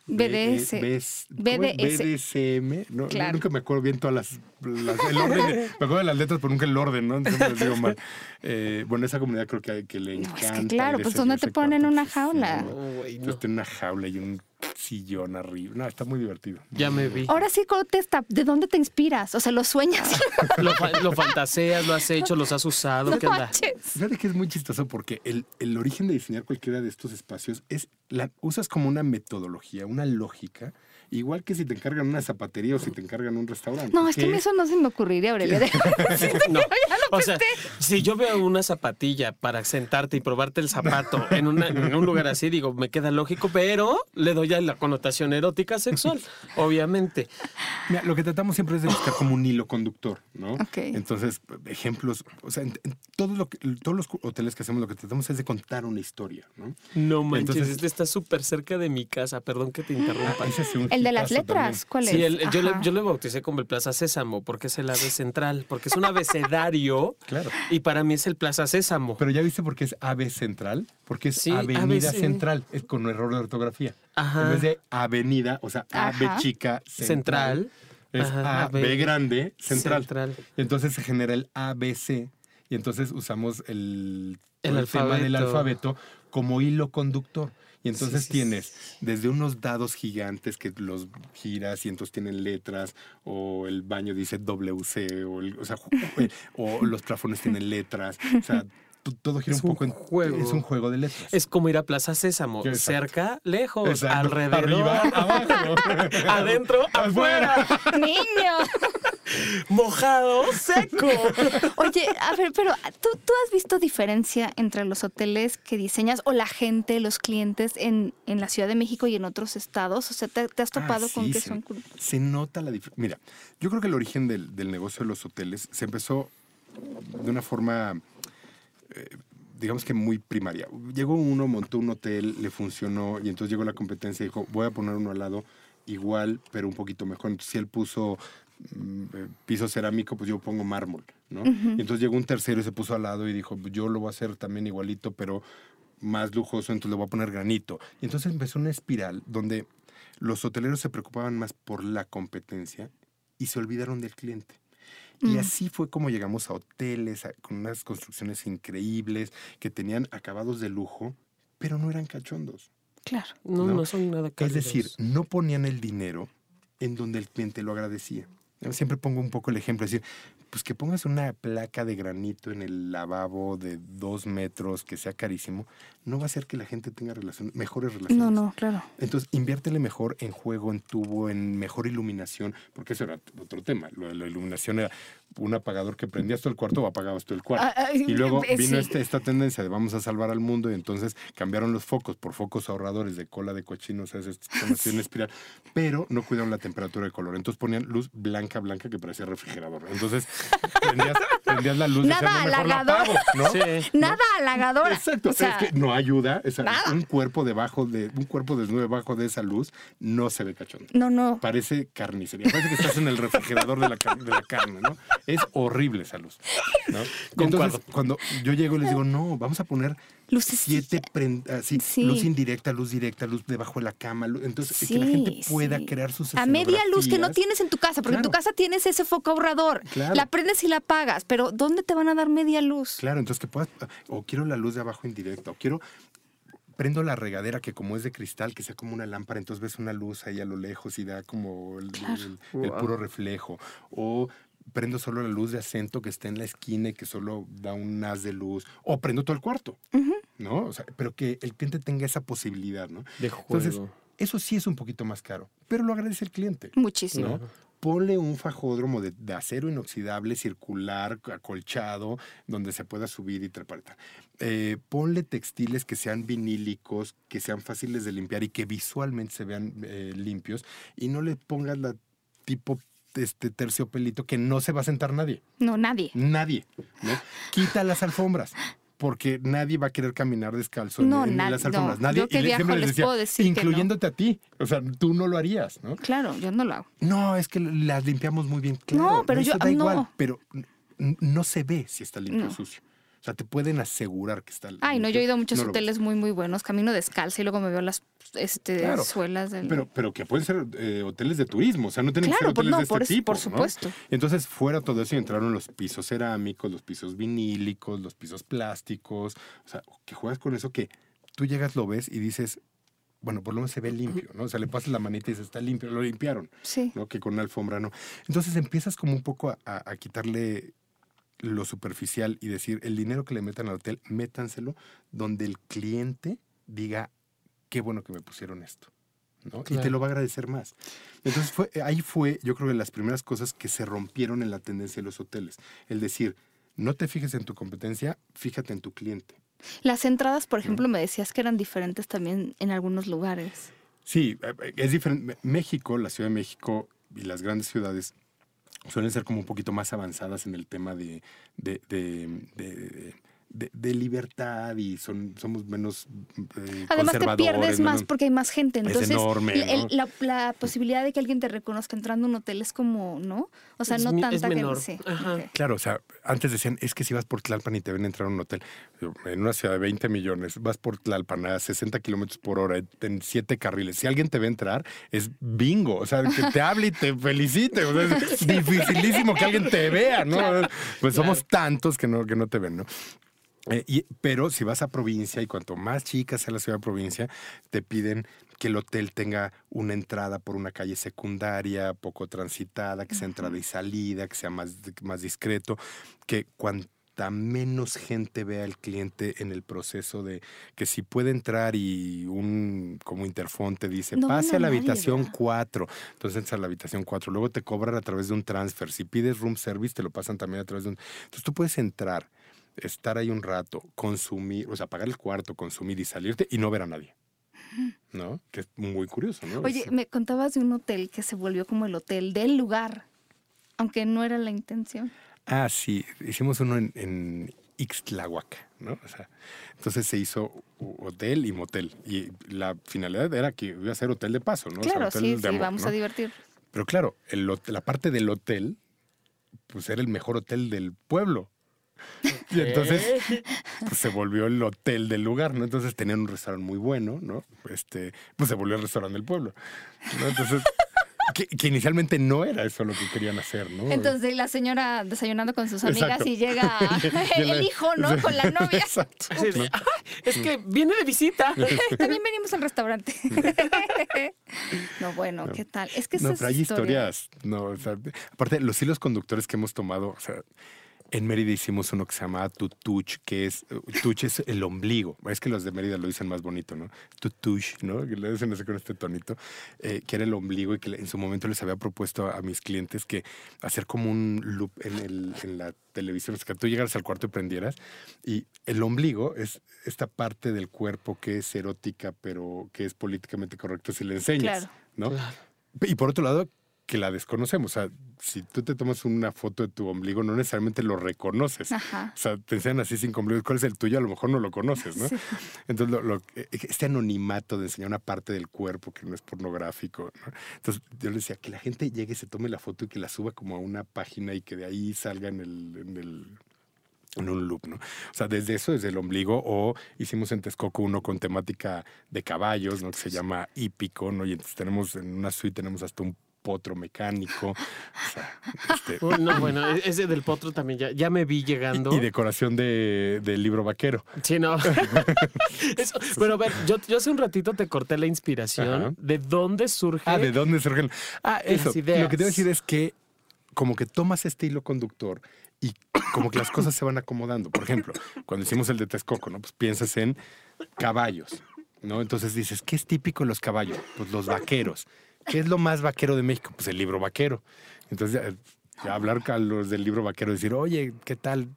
BDS. BDS. BDSM. No, no, Claro. nunca me acuerdo bien todas las, las- el orden. de- [laughs] me acuerdo de las letras, pero nunca el orden, ¿no? Entonces les digo mal. Eh, bueno, esa comunidad creo que, que le No, encanta. es que claro, pues ¿dónde te ponen una jaula? no. No, güey, no. Entonces tiene una jaula y un sillón arriba. No, está muy divertido. Ya me vi. ahora sí contesta, ¿de dónde te inspiras? O sea, ¿lo sueñas? [laughs] Lo, fa- lo fantaseas, lo has hecho, los has usado. No ¿Qué. Fíjate que es muy chistoso porque el, el origen de diseñar cualquiera de estos espacios es la usas como una metodología, una lógica, igual que si te encargan una zapatería o si te encargan un restaurante. No, es que a mí eso no se me ocurriría, Aurelia. [laughs] [laughs] No. O sea, si yo veo una zapatilla para sentarte y probarte el zapato en, una- en un lugar así, digo, me queda lógico, pero le doy a la connotación erótica sexual, [laughs] obviamente. Mira, lo que tratamos siempre es de buscar como un hilo conductor, ¿no? Ok. Entonces, ejemplos, o sea, en, lo que- todos los hoteles que hacemos lo que tratamos es de contar una historia, ¿no? No manches, Entonces- este está súper cerca de mi casa, perdón que te interrumpa. El de las letras, también. ¿cuál es? Sí, el- yo, le, yo le bauticé como el Plaza Sésamo, porque es el ave central, porque es un abecedario [laughs] Claro. y para mí es el Plaza Sésamo. Pero ya viste por qué es AB Central, porque es Sí, Avenida ABC. Central, es con error de ortografía. Ajá. En vez de Avenida, o sea, AB Ajá. chica Central. central, es Ajá, A, B AB grande, central. Central. Y entonces se genera el ABC y entonces usamos el, El el tema del alfabeto como hilo conductor. Y entonces Sí, sí, tienes desde unos dados gigantes que los giras y entonces tienen letras, o el baño dice WC, o, el- o, sea, eh, o los plafones tienen letras. O sea, [laughs] todo gira Es un un poco en juego. Es un juego de letras. Es como ir a Plaza Sésamo, Exacto. cerca, lejos, Exacto. alrededor, Arriba, abajo. [laughs] adentro, [laughs] afuera, Niño. [laughs] mojado, seco. Oye, a ver, pero ¿tú, ¿tú has visto diferencia entre los hoteles que diseñas o la gente, los clientes en, en la Ciudad de México y en otros estados? O sea, ¿te, te has topado Ah, con que se- son... Se nota la diferencia. Mira, yo creo que el origen del, del negocio de los hoteles se empezó de una forma, eh, digamos que muy primaria. Llegó uno, montó un hotel, le funcionó y entonces llegó la competencia y dijo, voy a poner uno al lado igual, pero un poquito mejor. Entonces, si él puso mm, eh, piso cerámico, pues yo pongo mármol, ¿no? Y entonces llegó un tercero y se puso al lado y dijo, yo lo voy a hacer también igualito, pero más lujoso, entonces le voy a poner granito. Y entonces empezó una espiral donde los hoteleros se preocupaban más por la competencia y se olvidaron del cliente. Y Mm. así fue como llegamos a hoteles a- con unas construcciones increíbles que tenían acabados de lujo, pero no eran cachondos. Claro. No, ¿no? no, son nada Es cálidos. decir, no ponían el dinero en donde el cliente lo agradecía. Siempre pongo un poco el ejemplo, es decir, pues que pongas una placa de granito en el lavabo de dos metros, que sea carísimo, no va a hacer que la gente tenga relación, mejores relaciones. No, no, claro. Entonces, inviértele mejor en juego, en tubo, en mejor iluminación, porque eso era otro tema. Lo de la iluminación era un apagador que prendías todo el cuarto o apagabas todo el cuarto. Ah, y luego eh, vino sí. este- esta tendencia de vamos a salvar al mundo y entonces cambiaron los focos por focos ahorradores de cola de cochino, o sea, es en espiral, pero no cuidaron la temperatura de color. Entonces ponían luz blanca, blanca que parecía refrigerador. Entonces prendías, prendías la luz Nada decías, "No, mejor la halagador". apago", ¿no? Sí. Nada halagadora. Exacto, O sea, es que no ayuda. un cuerpo debajo de, un cuerpo desnudo debajo de esa luz no se ve cachondo. no, no. Parece carnicería, parece que estás en el refrigerador de la, car- de la carne, ¿no? Es horrible esa luz. Entonces, cuando yo llego y les digo, no, vamos a poner Luces. siete pren- así, Sí. luz indirecta, luz directa, luz debajo de la cama, luz- entonces que la gente pueda sí. crear sus A media luz que no tienes en tu casa, porque en tu casa tienes ese foco ahorrador. Claro. La prendes y la apagas, pero ¿dónde te van a dar media luz? Claro, entonces que puedas, o quiero la luz de abajo indirecta, o quiero, prendo la regadera que como es de cristal, que sea como una lámpara, entonces ves una luz ahí a lo lejos y da como el, el- el Wow. puro reflejo. O prendo solo la luz de acento que está en la esquina y que solo da un haz de luz. O prendo todo el cuarto. ¿no? O sea, pero que el cliente tenga esa posibilidad, ¿no? De juego. Entonces, eso sí es un poquito más caro, pero lo agradece el cliente. Muchísimo. ¿no? Ponle un fajódromo de, de acero inoxidable, circular, acolchado, donde se pueda subir y trepar. Eh, ponle textiles que sean vinílicos, que sean fáciles de limpiar y que visualmente se vean eh, limpios. Y no le pongas la tipo este terciopelito que no se va a sentar nadie. No, nadie. Nadie. ¿no? Quita las alfombras. Porque nadie va a querer caminar descalzo No, en, las no. alfombras. Nadie. Yo que viajo les decía, puedo decir que no. incluyéndote a ti. O sea, tú no lo harías, ¿no? Claro, yo no lo hago. No, es que las limpiamos muy bien. Claro, No, pero yo- da no. igual, pero no se ve si está limpio o No. sucio. Sea, te pueden asegurar que está Ay, no, yo he ido a muchos No hoteles muy, muy buenos. Camino descalza y luego me veo las este, Claro, suelas del... Pero, pero que pueden ser eh, hoteles de turismo, o sea, no tienen Claro, que ser hoteles no, de este por tipo, por ¿no? supuesto. Entonces, fuera todo eso y entraron los pisos cerámicos, los pisos vinílicos, los pisos plásticos. O sea, que juegas con eso que tú llegas, lo ves y dices, bueno, por lo menos se ve limpio, ¿no? O sea, le pasas la manita y dices, está limpio, lo limpiaron. Sí. ¿no? Que con una alfombra no. Entonces empiezas como un poco a, a- a quitarle lo superficial y decir, el dinero que le metan al hotel, métanselo donde el cliente diga, qué bueno que me pusieron esto. ¿no? Y te lo va a agradecer más. Entonces fue, ahí fue, yo creo que las primeras cosas que se rompieron en la tendencia de los hoteles. El decir, no te fijes en tu competencia, fíjate en tu cliente. Las entradas, por ejemplo, me decías que eran diferentes también en algunos lugares. Sí, eh, es diferente. México, la Ciudad de México y las grandes ciudades suelen ser como un poquito más avanzadas en el tema de, de, de- de libertad y son, somos menos eh, Además te pierdes más porque hay más gente. Es Entonces, enorme, el- la, la posibilidad de que alguien te reconozca entrando a un hotel es como, ¿no? O sea, Es no mi- es tanta gente. Sí. Ajá. ok. Claro, o sea, antes decían, es que si vas por Tlalpan y te ven entrar a un hotel, en una ciudad de 20 millones, vas por Tlalpan a 60 kilómetros por hora, en siete carriles. Si alguien te ve entrar, es bingo. O sea, que te hable y te felicite. O sea, es [laughs] dificilísimo que alguien te vea, ¿no? Pues somos tantos que no, que no te ven, ¿no? Eh, y- pero si vas a provincia y cuanto más chica sea la ciudad de provincia, te piden que el hotel tenga una entrada por una calle secundaria, poco transitada, que sea entrada y salida, que sea más, más discreto, que cuanta menos gente vea al cliente en el proceso de que si puede entrar y un como interfón te dice No, pase no, a la nadie, habitación ¿verdad? 4, entonces entras a la habitación 4, luego te cobran a través de un transfer, si pides room service te lo pasan también a través de un... Entonces tú puedes entrar estar ahí un rato, consumir, o sea, pagar el cuarto, consumir y salirte y no ver a nadie. ¿No? Que es muy curioso, ¿no? Oye, me contabas de un hotel que se volvió como el hotel del lugar, aunque no era la intención. Ah, sí, hicimos uno en, en Ixtlahuaca, ¿no? O sea, entonces se hizo hotel y motel. Y la finalidad era que iba a ser hotel de paso, ¿no? O sea, claro, hotel sí, de sí, amor, vamos ¿no? a divertir. Pero claro, el la parte del hotel, pues era el mejor hotel del pueblo. [laughs] Y entonces pues, se volvió el hotel del lugar, ¿no? Entonces tenían un restaurante muy bueno, ¿no? Este, pues se volvió el restaurante del pueblo. ¿no? Entonces, [laughs] que, inicialmente no era eso lo que querían hacer, ¿no? Entonces la señora desayunando con sus amigas y llega [laughs] el, hijo, ¿no? Con la novia. Exacto. es que viene de visita. También venimos al restaurante. no, bueno, ¿qué tal? Es que no, pero hay historias. No, o sea, aparte, los hilos conductores que hemos tomado, o sea, en Mérida hicimos uno que se llama tutuch, que es, tuch es el ombligo. Es que los de Mérida lo dicen más bonito, ¿no? Tutuch, ¿no? Que le dicen así con este tonito, eh, que era el ombligo y que en su momento les había propuesto a, mis clientes que hacer como un loop en, el, en la televisión, es que tú llegaras al cuarto y prendieras. Y el ombligo es esta parte del cuerpo que es erótica, pero que es políticamente correcto si le enseñas, ¿no? Y por otro lado, que la desconocemos. O sea, si tú te tomas una foto de tu ombligo, no necesariamente lo reconoces. O sea, te enseñan así sin ombligo. ¿Cuál es el tuyo? A lo mejor no lo conoces, ¿no? Entonces, lo, este anonimato de enseñar una parte del cuerpo que no es pornográfico. Entonces, yo le decía que la gente llegue, se tome la foto y que la suba como a una página y que de ahí salga en el, en el en un loop, ¿no? O sea, desde eso, desde el ombligo, o hicimos en Texcoco uno con temática de caballos, ¿no? Que se llama hípico, ¿no? Y entonces tenemos en una suite tenemos hasta un potro mecánico. [laughs] este, no, bueno, e-, ese del potro también ya, ya me vi llegando. Y, decoración de, del libro vaquero. Sí, no. [laughs] bueno, a ver, yo, yo, hace un ratito te corté la inspiración. ¿De dónde surge? Ah, ¿de dónde surgen? Ah, eso. Lo que te voy a decir es que como que tomas este hilo conductor y como que las cosas se van acomodando. Por ejemplo, cuando hicimos el de Texcoco, ¿no? Pues piensas en caballos, ¿no? Entonces dices, ¿qué es típico en los caballos? Pues los vaqueros. ¿Qué es lo más vaquero de México? Pues el libro vaquero. Entonces, hablar con los del libro vaquero, decir, oye, ¿qué tal?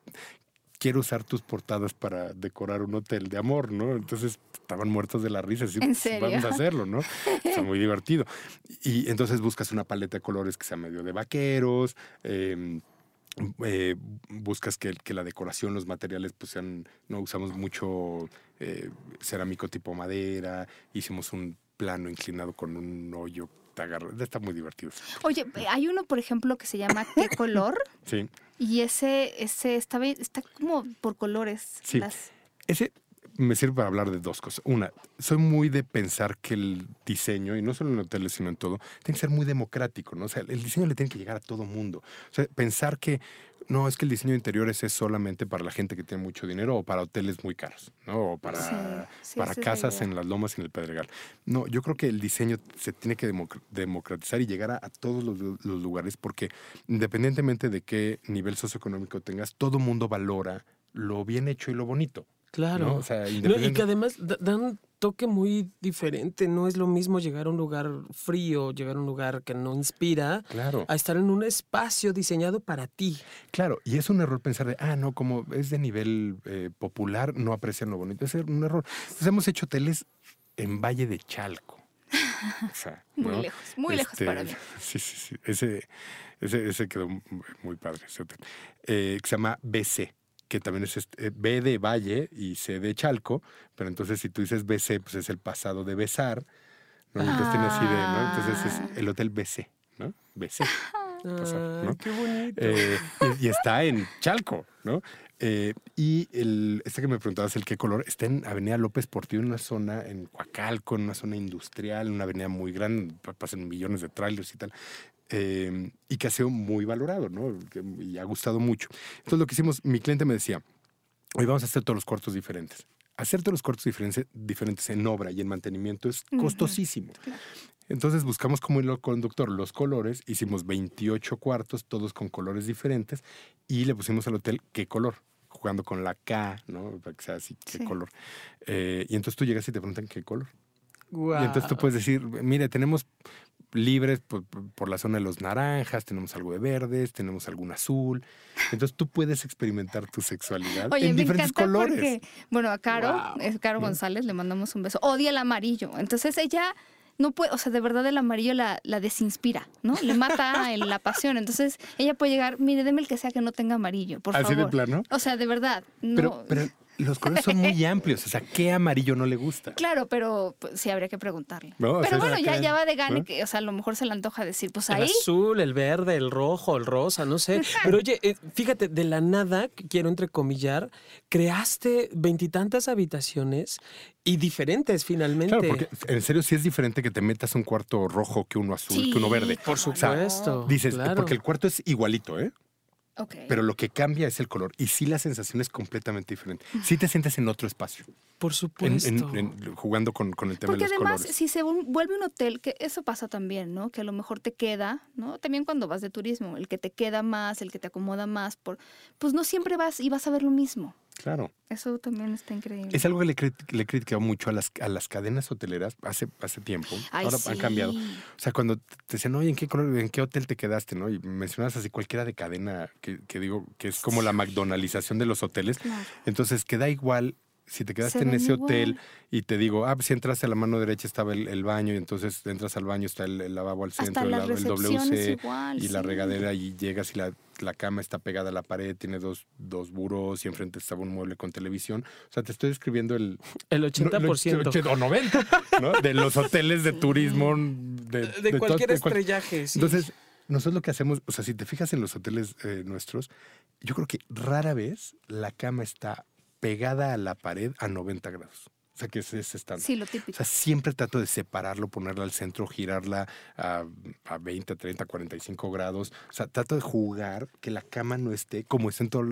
Quiero usar tus portadas para decorar un hotel de amor, ¿no? Entonces estaban muertos de la risa. Así, ¿En serio? Vamos a hacerlo, ¿no? Está muy [laughs] divertido. Y entonces buscas una paleta de colores que sea medio de vaqueros. Em, eh, buscas que, que, la decoración, los materiales, pues sean, no usamos mucho eh, cerámico tipo madera, hicimos un plano inclinado con un hoyo Está muy divertido. Oye, hay uno, por ejemplo, que se llama ¿Qué [laughs] color? sí. Y ese, ese está, está como por colores. Sí. Ese me sirve para hablar de dos cosas. Una, soy muy de pensar que el diseño, y no solo en hoteles, sino en todo, tiene que ser muy democrático, ¿no? O sea, el diseño le tiene que llegar a todo mundo. O sea, pensar que no, es que el diseño de interiores es solamente para la gente que tiene mucho dinero o para hoteles muy caros, ¿no? O para, para casas en las lomas y en el Pedregal. No, yo creo que el diseño se tiene que democratizar y llegar a, todos los, los, lugares porque independientemente de qué nivel socioeconómico tengas, todo mundo valora lo bien hecho y lo bonito. Claro. y que además dan un toque muy diferente. No es lo mismo llegar a un lugar frío, llegar a un lugar que no inspira, claro. a estar en un espacio diseñado para ti. Claro, y es un error pensar de, ah, no, como es de nivel eh, popular, no aprecian lo bonito. Es un error. Entonces hemos hecho hoteles en Valle de Chalco. [laughs] muy lejos, muy lejos para mí. Sí, sí, sí. Ese, ese, quedó muy padre, ese hotel. Eh, que se llama BC que también es este, B de Valle y C de Chalco, pero entonces si tú dices BC, pues es el pasado de besar, ¿no? Entonces tiene así de, ¿no? Entonces es ah. el hotel BC, ¿no? BC. Ah, [laughs] qué bonito. Eh, y, está en Chalco, ¿no? Eh, y el, este que me preguntabas, el qué color, está en Avenida López Portillo, en una zona en Coacalco, en una zona industrial, en una avenida muy grande, pasan millones de trailers y tal. Em, y que ha sido muy valorado, ¿no? y ha gustado mucho. Entonces lo que hicimos, mi cliente me decía, hoy vamos a hacer todos los cuartos diferentes. Hacer todos los cuartos diferentes, diferentes en obra y en mantenimiento es costosísimo. Entonces buscamos como hilo conductor los colores, hicimos 28 cuartos, todos con colores diferentes, y le pusimos al hotel qué color, jugando con la K, ¿no? Para que sea así, qué color. Eh, y entonces tú llegas y te preguntan qué color. Y entonces tú puedes decir, mire, tenemos libres por, la zona de los naranjas, tenemos algo de verdes, tenemos algún azul. Entonces tú puedes experimentar tu sexualidad en diferentes colores. bueno, a Caro, Caro González, le mandamos un beso. Odia el amarillo. Entonces ella no puede, o sea, de verdad el amarillo la, la desinspira, ¿no? Le mata la pasión. Entonces ella puede llegar, mire, deme el que sea que no tenga amarillo, por ¿Así favor. de plano? O sea, de verdad. No. Pero, los colores son muy amplios. O sea, ¿qué amarillo no le gusta? Claro, pero pues, sí habría que preguntarle. pero bueno, ya, ya va de gane, que, o sea, a lo mejor se le antoja decir, pues ahí. El azul, el verde, el rojo, el rosa, no sé. [laughs] Pero oye, eh, fíjate, de la nada, quiero entrecomillar, creaste veintitantas habitaciones y diferentes finalmente. Claro, porque en serio sí es diferente que te metas un cuarto rojo que uno azul, que uno verde. Por supuesto. dices, porque el cuarto es igualito, ¿eh? Pero lo que cambia es el color. Y sí la sensación es completamente diferente. Sí te sientes en otro espacio. Por supuesto. jugando con, con, el tema de los además, si se vuelve un hotel, que eso pasa también, ¿no? Que a lo mejor te queda, ¿no? También cuando vas de turismo, el que te queda más, el que te acomoda más, por, pues no siempre vas y vas a ver lo mismo. Claro. Eso también está increíble. Es algo que le, le he criticado mucho a las, a las cadenas hoteleras hace, hace tiempo. Ahora han cambiado. O sea, cuando te dicen, oye, ¿en qué, ¿en qué hotel te quedaste? ¿no? Y mencionas así cualquiera de cadena que, que digo que es como la McDonaldización de los hoteles. Entonces, queda igual si te quedaste en ese hotel y te digo, ah, si entras a la mano derecha estaba el, baño y entonces entras al baño, está el, lavabo al centro, el, WC y la regadera y llegas y la, la, cama está pegada a la pared, tiene dos, dos buros y enfrente estaba un mueble con televisión. O sea, te estoy describiendo el... [laughs] El 80%. o 90%, De los hoteles de turismo. De, de, cualquier estrellaje, Entonces, nosotros lo que hacemos, o sea, si te fijas en los hoteles eh, nuestros, yo creo que rara vez la cama está pegada a la pared a 90 grados. O sea, que es ese estándar. Sí, lo típico. O sea, siempre trato de separarlo, ponerla al centro, girarla a, a 20, 30, 45 grados. O sea, trato de jugar que la cama no esté como está en todo,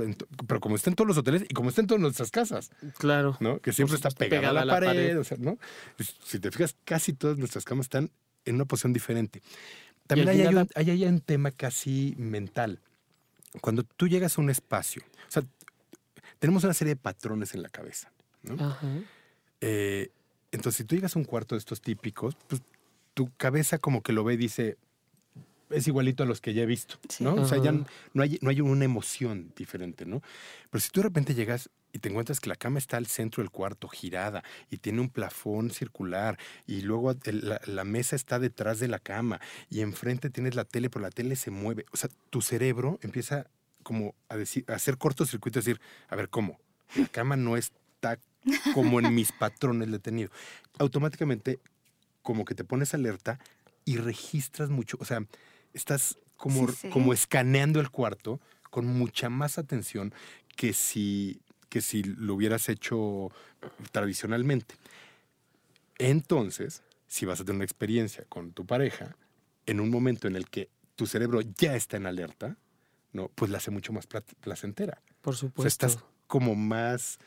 pero como está en todos los hoteles y como está en todas nuestras casas. Claro. ¿No? Que siempre está pegada, a la, pared, O sea, ¿no? Si te fijas, casi todas nuestras camas están en una posición diferente. También hay, hay, hay un tema casi mental. Cuando tú llegas a un espacio, o sea, tenemos una serie de patrones en la cabeza. ¿no? Eh, entonces, si tú llegas a un cuarto de estos típicos, pues tu cabeza como que lo ve y dice, es igualito a los que ya he visto, ¿no? O sea, ya no hay, no hay una emoción diferente, ¿no? Pero si tú de repente llegas y te encuentras que la cama está al centro del cuarto, girada, y tiene un plafón circular, y luego la, la, mesa está detrás de la cama, y enfrente tienes la tele, pero la tele se mueve. O sea, tu cerebro empieza como a, decir, a hacer cortocircuito, decir, a ver, ¿cómo? La cama no está como en mis patrones he tenido. Automáticamente, como que te pones alerta y registras mucho, o sea, estás como, como escaneando el cuarto con mucha más atención que si, que si lo hubieras hecho tradicionalmente. Entonces, si vas a tener una experiencia con tu pareja, en un momento en el que tu cerebro ya está en alerta, ¿no? Pues la hace mucho más placentera. Por supuesto. estás como más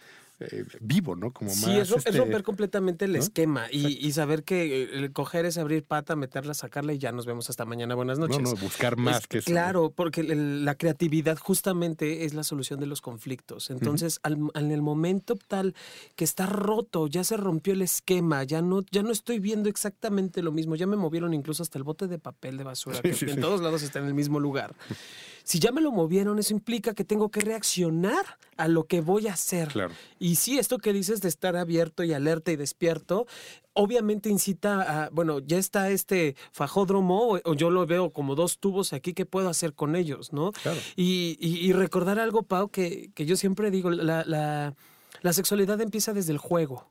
eh, vivo, ¿no? Como sí, es, este, romper completamente el esquema y, saber que el coger es abrir pata, meterla, sacarla y ya nos vemos hasta mañana. Buenas noches. No, no, buscar más que eso. Claro, porque la creatividad justamente es la solución de los conflictos. Entonces, en el momento tal que está roto, ya se rompió el esquema, ya no, ya no estoy viendo exactamente lo mismo, ya me movieron incluso hasta el bote de papel de basura, que en todos lados está en el mismo lugar. [laughs] Si ya me lo movieron, eso implica que tengo que reaccionar a lo que voy a hacer. Claro. Y sí, esto que dices de estar abierto y alerta y despierto, obviamente incita a, bueno, ya está este fajódromo, o, yo lo veo como dos tubos aquí, ¿qué puedo hacer con ellos? ¿no? Claro. Y, recordar algo, Pau, que, que yo siempre digo, la, la, la sexualidad empieza desde el juego.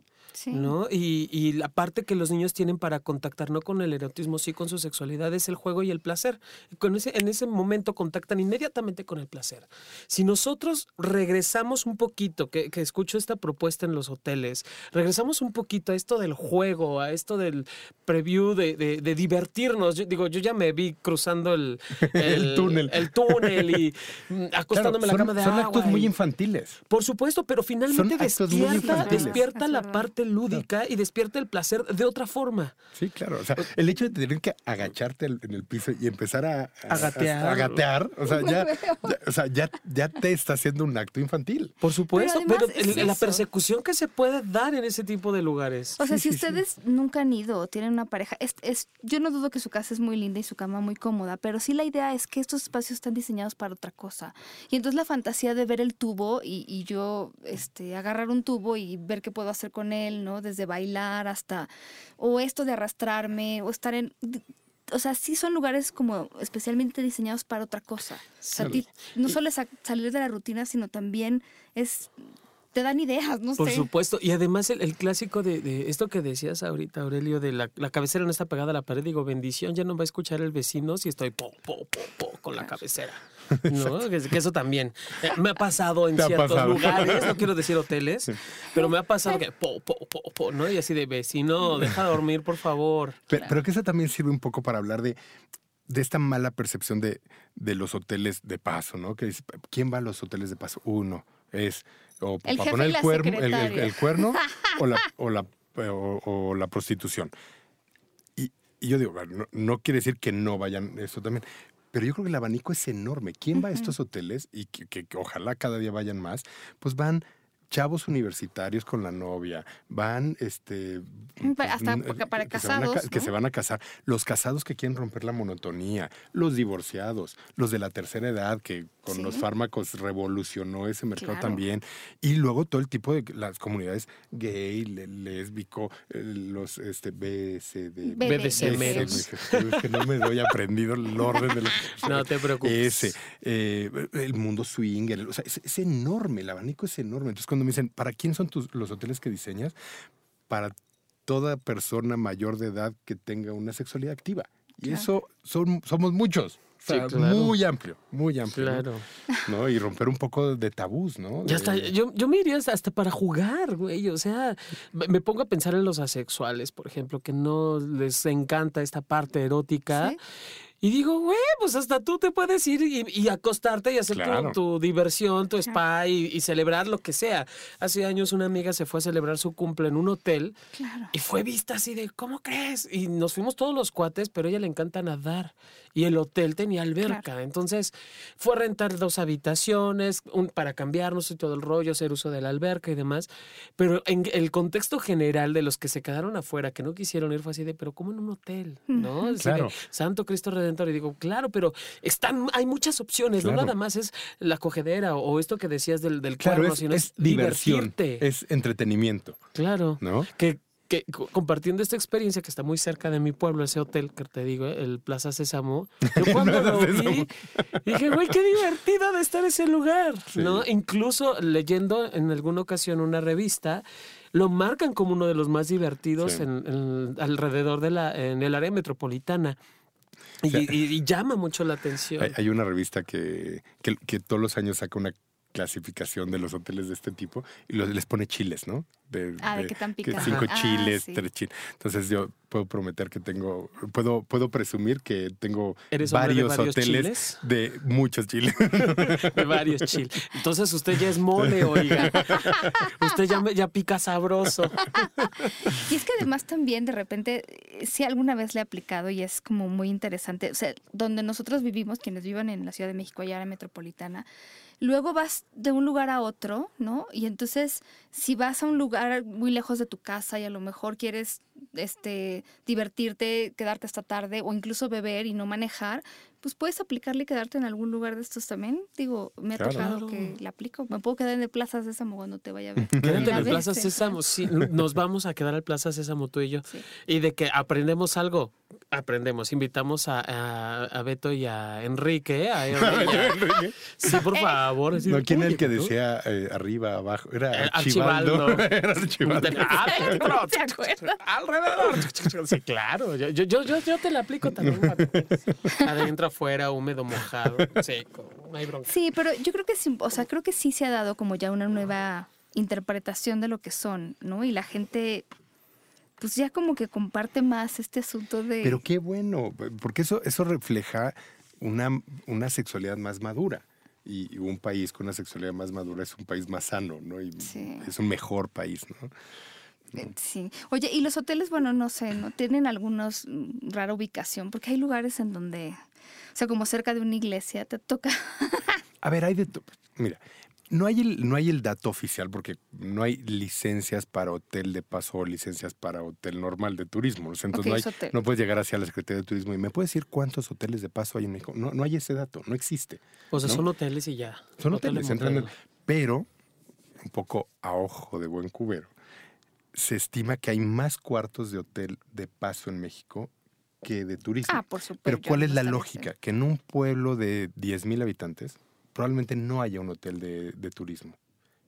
¿No? Y, la parte que los niños tienen para contactar no con el erotismo, sí con su sexualidad, es el juego y el placer. Con ese, en ese momento contactan inmediatamente con el placer. Si nosotros regresamos un poquito, que, escucho esta propuesta en los hoteles, regresamos un poquito a esto del juego, a esto del preview de, de, divertirnos. Yo digo, yo ya me vi cruzando el, [laughs] el, túnel. El túnel y [laughs] acostándome en la cama de son agua. Son actos muy infantiles. Por supuesto, pero finalmente despierta, despierta la parte lúdica y despierta el placer de otra forma. Sí, claro. O sea, el hecho de tener que agacharte en el piso y empezar a, a, gatear. o sea, [laughs] ya, o sea ya, ya, te está haciendo un acto infantil. Por supuesto, pero, la persecución que se puede dar en ese tipo de lugares. O sea, si ustedes nunca han ido o tienen una pareja, es, es, yo no dudo que su casa es muy linda y su cama muy cómoda, pero sí la idea es que estos espacios están diseñados para otra cosa. Y entonces la fantasía de ver el tubo y, y yo este, agarrar un tubo y ver qué puedo hacer con él, ¿no? Desde bailar hasta, o esto de arrastrarme, o estar en, o sea, sí son lugares como especialmente diseñados para otra cosa. no solo es salir de la rutina, sino también es te dan ideas, no Por sé. supuesto. Y además el, el clásico de, de esto que decías ahorita, Aurelio, de la, la cabecera no está pegada a la pared, digo, bendición, ya no va a escuchar el vecino si estoy po, po, po, po con la cabecera. [laughs] ¿No? Que, que eso también eh, me ha pasado en ciertos pasado. lugares, no [laughs] quiero decir hoteles, pero me ha pasado que po, po, po, po, ¿no? Y así de vecino, deja dormir, por favor. Pe- Pero, que eso también sirve un poco para hablar de, de esta mala percepción de, de los hoteles de paso, ¿no? Que dice, ¿quién va a los hoteles de paso? Uno es o El para poner el, cuerno, el, el- secretaria. el cuerno o la, [laughs] o la, o- o la prostitución. Y, y yo digo, no, no quiere decir que no vayan eso también. Pero yo creo que el abanico es enorme. ¿Quién va a estos hoteles? Y que, que- que ojalá cada día vayan más. Pues van chavos universitarios con la novia, van este Pa- hasta n- porque para que se a casados, que se van a casar, los casados que quieren romper la monotonía, los divorciados, los de la tercera edad que con Sí. los fármacos revolucionó ese mercado Claro. también y luego todo el tipo de las comunidades gay, le- lésbico, eh, los este BSD, es que no me doy aprendido el orden de los [laughs] No te preocupes. ese, eh, el mundo swinger, o sea, es, es enorme, el abanico es enorme. Entonces, cuando me dicen, ¿para quién son tus, los hoteles que diseñas? Para toda persona mayor de edad que tenga una sexualidad activa. Y Claro. eso son, somos muchos. O sea, Sí, claro. Muy amplio, muy amplio. Claro. ¿no? Y romper un poco de tabús, ¿no? Ya está, yo, yo me iría hasta- hasta para jugar, güey. O sea, me me pongo a pensar en los asexuales, por ejemplo, que no les encanta esta parte erótica. Sí. Y digo, güey, pues hasta tú te puedes ir y, y acostarte y hacer tu- diversión, tu spa y, y celebrar lo que sea. Hace años una amiga se fue a celebrar su cumple en un hotel Claro. y fue vista así de, ¿cómo crees? Y nos fuimos todos los cuates, pero a ella le encanta nadar. Y el hotel tenía alberca. Entonces fue a rentar dos habitaciones un- para cambiarnos y todo el rollo, hacer uso de la alberca y demás. Pero en el contexto general de los que se quedaron afuera, que no quisieron ir, fue así de, pero ¿cómo en un hotel? ¿No? Así de, Claro. Santo Cristo Redentor. Y digo, claro, pero están, hay muchas opciones. No nada más es la cogedera o, o esto que decías del, del Claro, cuerno, es, sino es diversión, divertirte. es entretenimiento, Claro ¿no? que, que co- compartiendo esta experiencia que está muy cerca de mi pueblo, ese hotel que te digo, el Plaza Sésamo, [laughs] yo cuando lo vi, dije, güey, qué divertido de estar ese lugar, Sí. ¿no? Incluso leyendo en alguna ocasión una revista, lo marcan como uno de los más divertidos Sí. en, en- alrededor de la, en el área metropolitana. Y, sea, y- y llama mucho la atención. Hay, hay una revista que, que, que todos los años saca una clasificación de los hoteles de este tipo y los- les pone chiles, ¿no? De, Ah, de qué tan que picante. cinco Ah, chiles, sí. tres chiles. Entonces yo puedo prometer que tengo, puedo, puedo presumir que tengo ¿Eres hombre de varios, varios hoteles chiles? de muchos chiles. [laughs] De varios chiles. Entonces usted ya es mole, oiga. Usted ya, me- ya pica sabroso. Y es que además también de repente, sí alguna vez le he aplicado y es como muy interesante, o sea, donde nosotros vivimos, quienes vivan en la Ciudad de México, en la metropolitana, luego vas de un lugar a otro, ¿no? Y entonces, si vas a un lugar muy lejos de tu casa y a lo mejor quieres este, divertirte, quedarte hasta tarde o incluso beber y no manejar, pues puedes aplicarle y quedarte en algún lugar de estos también. Digo, me ha Claro. tocado Claro. que le aplico. Me puedo quedar en el Plaza Sésamo cuando te vaya a ver. [laughs] Quédate en el Plaza Sésamo. Sí, nos vamos a quedar al Plaza Sésamo tú y yo. Sí. Y de que aprendemos algo, aprendemos. Invitamos a, a- a Beto y a Enrique. A [laughs] Enrique. Sí, por favor. así no, ¿quién era el "Oye, que Beto". decía eh, arriba, abajo? Era Eh, Archibaldo. Archibaldo. [laughs] Era Archibaldo. Adentro. ¿Se acuerdan? Alrededor. Sí, claro. Yo, yo, yo, yo te la aplico también. Adentro, afuera, húmedo, mojado, [laughs] seco. No hay bronca. Sí, pero yo creo que sí, o sea, creo que sí se ha dado como ya una nueva interpretación de lo que son, ¿no? Y la gente, pues ya como que comparte más este asunto de... Pero qué bueno, porque eso, eso refleja una, una sexualidad más madura. Y un país con una sexualidad más madura es un país más sano, ¿no? Y Sí. es un mejor país, ¿no? Eh, Sí. Oye, y los hoteles, bueno, no sé, ¿no? Tienen algunos mm, rara ubicación, porque hay lugares en donde, sea, como cerca de una iglesia, te toca. [laughs] A ver, hay de Mira, no hay, el, no hay el dato oficial porque no hay licencias para hotel de paso o licencias para hotel normal de turismo. O sea, Entonces no, hay- hotel. no puedes llegar hacia la Secretaría de Turismo y me puedes decir cuántos hoteles de paso hay en México. No, no hay ese dato, no existe. O sea, ¿no? son hoteles y ya. Son Hotel hoteles, entran pero un poco a ojo de buen cubero. Se estima que hay más cuartos de hotel de paso en México que de turismo. Ah, por supuesto. pero yo ¿cuál es la lógica? Que en un pueblo de 10.000 habitantes probablemente no haya un hotel de, de turismo.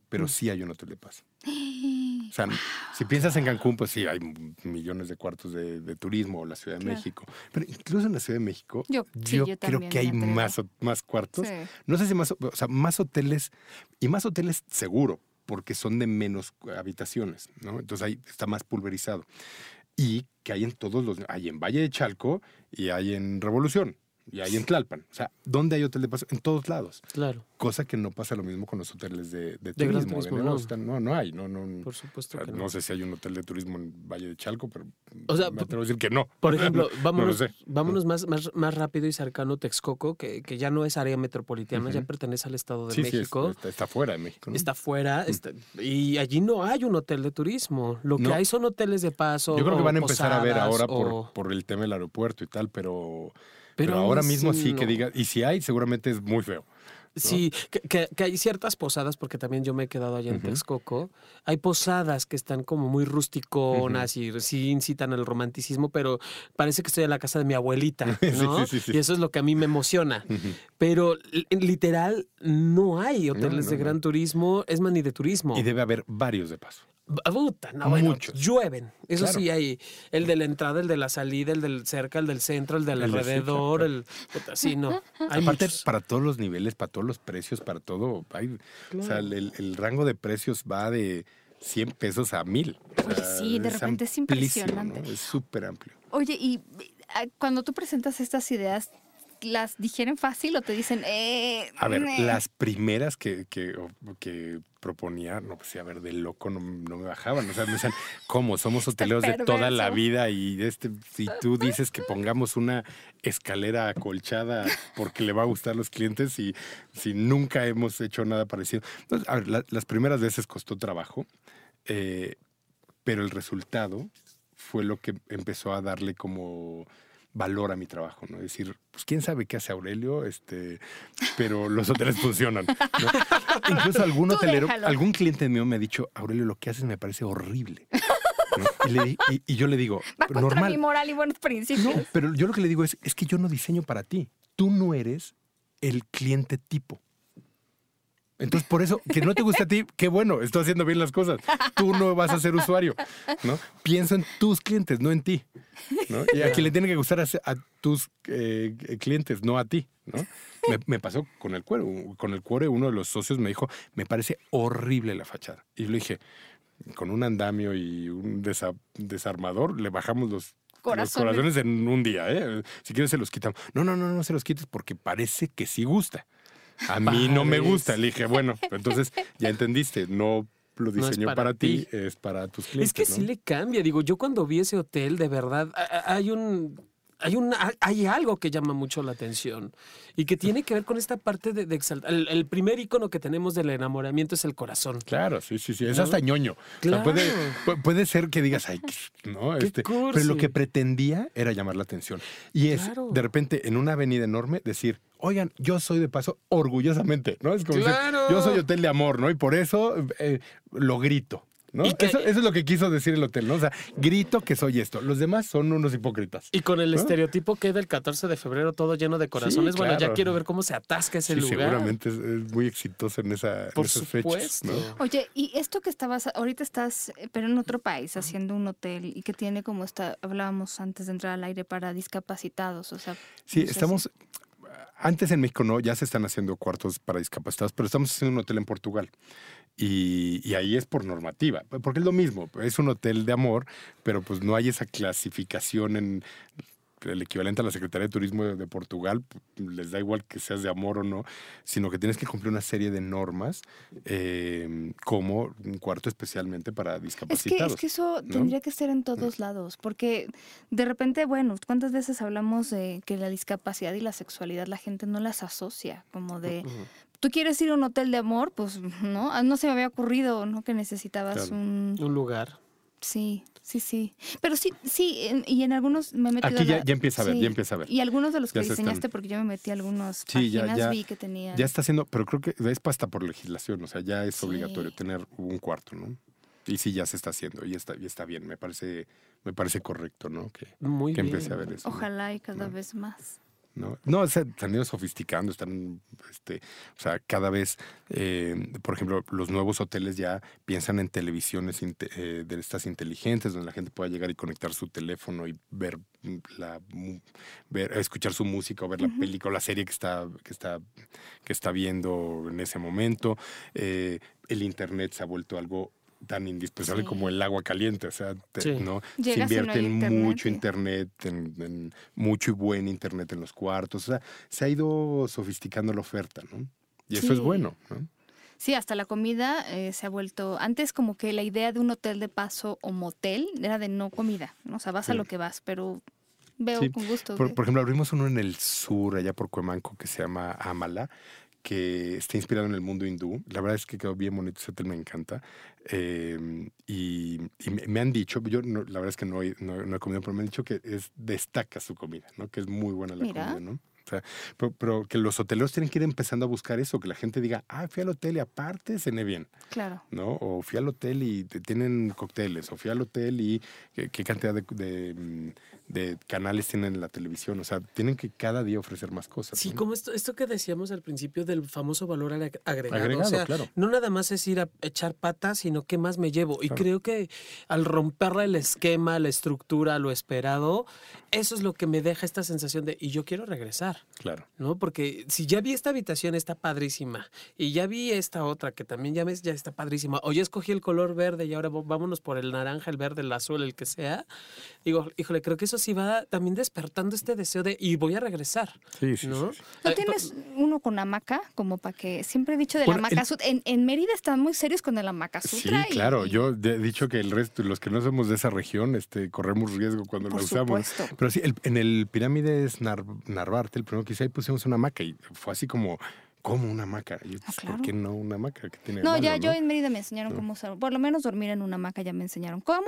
pero sí hay un hotel de paso. [gasps] O sea, si piensas en Cancún, pues sí, hay millones de cuartos de, turismo o la Ciudad de México. Pero incluso en la Ciudad de México, yo, creo que hay más, más cuartos. No sé si más, o sea, más hoteles y más hoteles seguro, porque son de menos habitaciones, ¿no? Entonces ahí está más pulverizado. Y que hay en todos los, hay en Valle de Chalco y hay en Revolución y hay en Tlalpan. O sea, ¿dónde hay hotel de paso? En todos lados. Claro. Cosa que no pasa lo mismo con los hoteles de, de, turismo. no. no. hay. No, no, por supuesto que no. No sé si hay un hotel de turismo en Valle de Chalco, pero o sea, me atrevo a decir que no. Por ejemplo, [laughs] vámonos, vámonos más, más, más rápido y cercano Texcoco, que, que ya no es área metropolitana, ya pertenece al Estado de México. Sí, está, fuera de México. Está fuera. y allí no hay un hotel de turismo. Lo que hay son hoteles de paso. Yo creo que van a empezar a ver ahora por, por el tema del aeropuerto y tal, pero pero, ahora mismo sí, que diga, y si hay, seguramente es muy feo. Sí, que, hay ciertas posadas, porque también yo me he quedado allá en Texcoco. Hay posadas que están como muy rusticonas y sí incitan al romanticismo, pero parece que estoy en la casa de mi abuelita, [laughs] ¿no? y eso es lo que a mí me emociona. Pero literal, no hay hoteles de gran turismo, es más ni de turismo. Y debe haber varios de paso. Puta, no, bueno, llueven. Eso sí hay. El de la entrada, el de la salida, el del cerca, el del centro, el del alrededor, el. Puta, sí, no. Hay Aparte, para todos los niveles, para todos los precios, para todo. Hay, O sea, el, rango de precios va de 100 pesos a 1000. Oye, sí, de repente es impresionante. Es súper amplio. Oye, y ah, cuando tú presentas estas ideas, las digieren fácil o te dicen, eh, A ver, las primeras que, que, que, proponía, no, pues a ver, de loco no, me bajaban. O sea, me decían, ¿cómo? Somos [laughs] hoteleros de toda la vida y este, si tú dices que pongamos una escalera acolchada porque le va a gustar a los clientes y si nunca hemos hecho nada parecido. Entonces, a ver, las primeras veces costó trabajo, eh, pero el resultado fue lo que empezó a darle como valor a mi trabajo, ¿no? Es decir, pues quién sabe qué hace Aurelio, este, pero los hoteles [laughs] funcionan. Incluso algún hotelero, algún cliente mío me ha dicho, Aurelio, lo que haces me parece horrible. Y, yo le digo, Va normal. mi moral y buenos principios. No, pero yo lo que le digo es, es que yo no diseño para ti. Tú no eres el cliente tipo. Entonces, por eso, que no te guste a ti, qué bueno, estoy haciendo bien las cosas. Tú no vas a ser usuario, ¿no? Pienso en tus clientes, no en ti. ¿no? Y a quien le tiene que gustar a, tus eh, clientes, no a ti, ¿no? Me, pasó con el cuero. Con el cuero, uno de los socios me dijo, me parece horrible la fachada. Y le dije, con un andamio y un desarmador, le bajamos los corazones. en un día, ¿eh? Si quieres se los quitamos. No, no, no, no se los quites porque parece que sí gusta. A mí no me gusta. Le dije, bueno, entonces ya entendiste, no lo diseñó para, ti, es para tus clientes. Es que sí le cambia. Digo, yo cuando vi ese hotel, de verdad, hay un hay, un, hay algo que llama mucho la atención y que tiene que ver con esta parte de, exaltar. El, primer icono que tenemos del enamoramiento es el corazón. Claro, sí, sí, sí. Es hasta ñoño. puede, puede, ser que digas, ay, [laughs] no, este, pero lo que pretendía era llamar la atención. Y es, de repente, en una avenida enorme, decir, oigan, yo soy de paso orgullosamente, ¿no? Es como decir, yo soy hotel de amor, ¿no? Y por eso eh, lo grito. ¿No? eso, es lo que quiso decir el hotel, ¿no? O sea, grito que soy esto. Los demás son unos hipócritas. Y con el estereotipo que del 14 de febrero todo lleno de corazones, bueno, ya quiero ver cómo se atasca ese lugar. Seguramente es, muy exitoso en, esa, Por esas fechas. Oye, y esto que estabas, ahorita estás, eh, pero en otro país, haciendo un hotel y que tiene como está, hablábamos antes de entrar al aire para discapacitados, o sea. Sí, estamos. Antes en México no, ya se están haciendo cuartos para discapacitados, pero estamos haciendo un hotel en Portugal. Y, ahí es por normativa, porque es lo mismo, es un hotel de amor, pero pues no hay esa clasificación en el equivalente a la Secretaría de Turismo de, Portugal, les da igual que seas de amor o no, sino que tienes que cumplir una serie de normas, em, como un cuarto especialmente para discapacitados. Es que, eso tendría que ser en todos lados, porque de repente, bueno, ¿cuántas veces hablamos de que la discapacidad y la sexualidad la gente no las asocia? Como de, tú quieres ir a un hotel de amor, pues no, ah, no se me había ocurrido, ¿no? Que necesitabas un... Un lugar. Sí, sí, sí. Pero sí, sí, y en algunos me he metido... Aquí ya, ya empieza a ver, ya empieza a ver. Y algunos de los que diseñaste, porque yo me metí a algunos sí, páginas, ya, vi que tenía... Ya está haciendo, pero creo que es hasta por legislación, o sea, ya es obligatorio tener un cuarto, ¿no? Y sí, ya se está haciendo y está, y está bien, me parece, me parece correcto, ¿no? Que, Muy que empiece a ver eso. Ojalá y cada vez más. ¿No? No, se han ido sofisticando, están, este, o sea, cada vez, eh, por ejemplo, los nuevos hoteles ya piensan en televisiones eh, de estas inteligentes, donde la gente pueda llegar y conectar su teléfono y ver la, ver, escuchar su música o ver la película, la serie que está, que está, que está viendo en ese momento. Eh, el internet se ha vuelto algo tan indispensable como el agua caliente. O sea, ¿no? se invierte en mucho internet, en, mucho y buen internet en los cuartos. O sea, se ha ido sofisticando la oferta, ¿no? Y eso es bueno, ¿no? Sí, hasta la comida eh, se ha vuelto. Antes, como que la idea de un hotel de paso o motel era de no comida. ¿no? O sea, vas a lo que vas, pero veo con gusto. Por, por, ejemplo, abrimos uno en el sur, allá por Cuemanco, que se llama Amala, que está inspirado en el mundo hindú. La verdad es que quedó bien bonito ese hotel, me encanta. Em, y, me han dicho, yo la verdad es que no he, no, he, comido, pero me han dicho que es, destaca su comida, ¿no? Que es muy buena la comida, ¿no? O sea, pero, que los hoteleros tienen que ir empezando a buscar eso, que la gente diga, ah, fui al hotel y aparte cené bien. Claro. ¿No? O fui al hotel y tienen cócteles, o fui al hotel y qué, cantidad de, mm, de canales tienen en la televisión. O sea, tienen que cada día ofrecer más cosas. Sí, como esto, esto que decíamos al principio del famoso valor agregado. o sea, no nada más es ir a echar patas, sino qué más me llevo. Y creo que al romperle el esquema, la estructura, lo esperado, eso es lo que me deja esta sensación de, y yo quiero regresar. Claro. ¿No? Porque si ya vi esta habitación, está padrísima. Y ya vi esta otra que también ya ves, ya está padrísima. O ya escogí el color verde y ahora vámonos por el naranja, el verde, el azul, el que sea. Digo, híjole, creo que eso sí va también despertando este deseo de y voy a regresar. Sí, sí. ¿No, ¿No tienes uno con hamaca? Como para que siempre he dicho de la hamaca en, en, Mérida están muy serios con el hamaca Sí, claro. Yo he dicho que el resto, los que no somos de esa región, este, corremos riesgo cuando lo usamos. Pero sí, en el pirámide es Narvarte, el primero que hice, ahí pusimos una hamaca y fue así como ¿Cómo una hamaca? Ah, ¿Por qué no una hamaca? Que tiene no, ya yo en Mérida me enseñaron cómo usar, por lo menos dormir en una hamaca ya me enseñaron cómo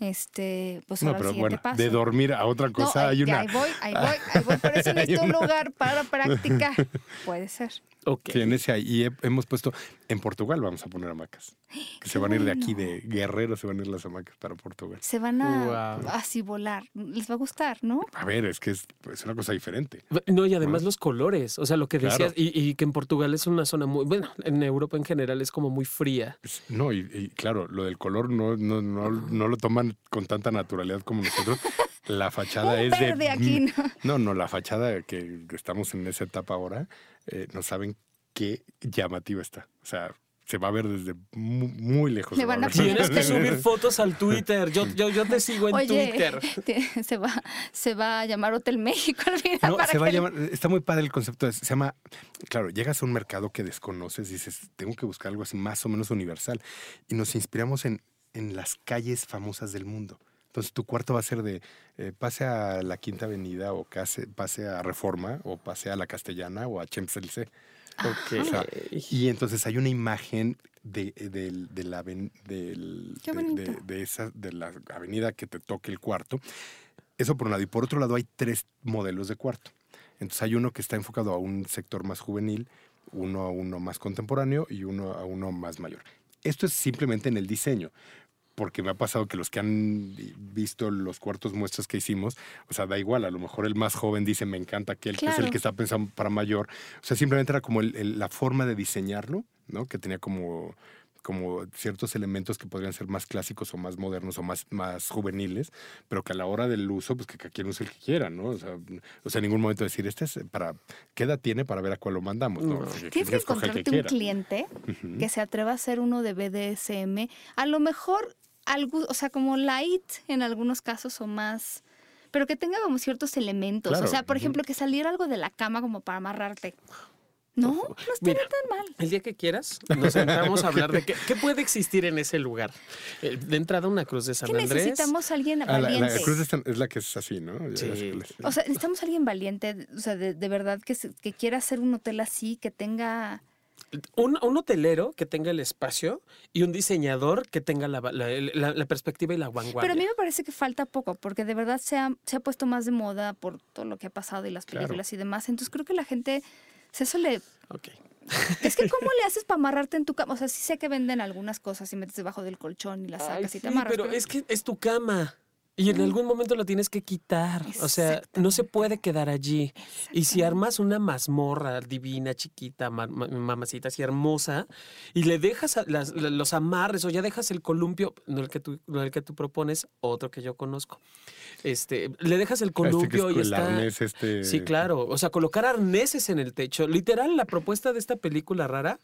este, pues no, pero bueno, de dormir a otra cosa hay una. Ahí voy, ahí voy, [laughs] ahí voy, por eso necesito un lugar para practicar. [laughs] Puede ser. Okay. Sí, ese Y hemos puesto, en Portugal vamos a poner hamacas. Que se van a ir de aquí, de Guerrero, se van a ir las hamacas para Portugal. Se van a así volar. Les va a gustar, ¿no? A ver, es que es, una cosa diferente. No, y además los colores. O sea, lo que decías, y, que en Portugal es una zona muy, bueno, en Europa en general es como muy fría. No, y, claro, lo del color no, no, no, no lo toman con tanta naturalidad como nosotros. [laughs] La fachada es de. Aquí, ¿no? no, no, la fachada que estamos en esa etapa ahora, eh, no saben qué llamativa está. O sea, se va a ver desde muy, lejos. Tienes que subir [laughs] fotos al Twitter. Yo, yo, yo te sigo en Twitter. [laughs] se, va, se va a llamar Hotel México al final. No, se va a llamar, está muy padre el concepto. Se llama, claro, llegas a un mercado que desconoces y dices, tengo que buscar algo así más o menos universal. Y nos inspiramos en, en las calles famosas del mundo. Entonces tu cuarto va a ser de eh, pase a la Quinta Avenida o pase a Reforma o pase a la Castellana o a Champs-Élysées. y entonces hay una imagen de, de, la, de, esa, de la avenida que te toque el cuarto. Eso por un lado. Y por otro lado hay tres modelos de cuarto. Entonces hay uno que está enfocado a un sector más juvenil, uno a uno más contemporáneo y uno a uno más mayor. Esto es simplemente en el diseño porque me ha pasado que los que han visto los cuartos muestras que hicimos, o sea, da igual, a lo mejor el más joven dice, me encanta aquel, que es el que está pensando para mayor. O sea, simplemente era como la forma de diseñarlo, ¿no? Que tenía como como ciertos elementos que podrían ser más clásicos o más modernos o más, más juveniles, pero que a la hora del uso, pues que cada quien use el que quiera, ¿no? O sea, o sea en ningún momento decir, este es para, ¿qué edad tiene para ver a cuál lo mandamos? ¿no? Tienes que encontrarte un cliente que se atreva a hacer uno de BDSM. A lo mejor algo, o sea, como light en algunos casos o más, pero que tenga como ciertos elementos. O sea, por ejemplo, que saliera algo de la cama como para amarrarte. No, no estaría tan mal. El día que quieras, nos sentamos a [laughs] hablar de qué, puede existir en ese lugar. Eh, de entrada, una cruz de San Andrés. Necesitamos a alguien valiente. Ah, la, cruz es la que es así, ¿no? Sí. O sea, necesitamos a alguien valiente, o sea, de, verdad que, que quiera hacer un hotel así, que tenga un, hotelero que tenga el espacio y un diseñador que tenga la, perspectiva y la vanguardia. Pero a mí me parece que falta poco, porque de verdad se ha, se ha puesto más de moda por todo lo que ha pasado y las películas y demás. Entonces creo que la gente se suele... Ok. [laughs] Es que ¿cómo le haces para amarrarte en tu cama? O sea, sí sé que venden algunas cosas y metes debajo del colchón y las sacas y te amarras. Pero, es que es tu cama. Y en algún momento lo tienes que quitar. O sea, no se puede quedar allí. Y si armas una mazmorra divina, chiquita, mamacita, así hermosa, y le dejas los amarres o ya dejas el columpio, no el que tú, no el que tú propones, otro que yo conozco. Este, le dejas el columpio y está. este... Sí, claro. O sea, colocar arneses en el techo. Literal, la propuesta de esta película rara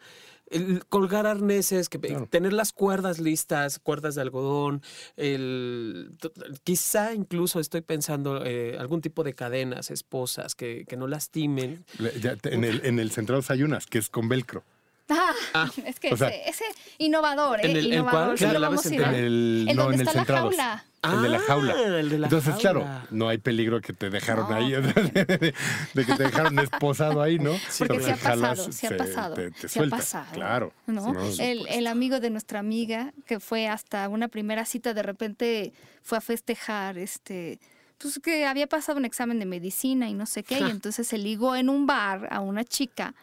el colgar arneses, que, tener las cuerdas listas, cuerdas de algodón, el, quizá incluso estoy pensando eh, algún tipo de cadenas, esposas, que, que no lastimen. en, el, en el central hay unas, que es con velcro. Ah, [laughs] es que ese, innovador, ¿eh? ¿En el, innovador. ¿En, el, no, en el está la jaula. el de la jaula. Ah, el de la Entonces, claro, no hay peligro que te dejaron ahí, [laughs] de, que te dejaron esposado ahí, ¿no? Porque se ha pasado, se ha pasado. se ha pasado. Claro. ¿no? el, el amigo de nuestra amiga, que fue hasta una primera cita, de repente fue a festejar, este pues que había pasado un examen de medicina y no sé qué, y entonces se ligó en un bar a una chica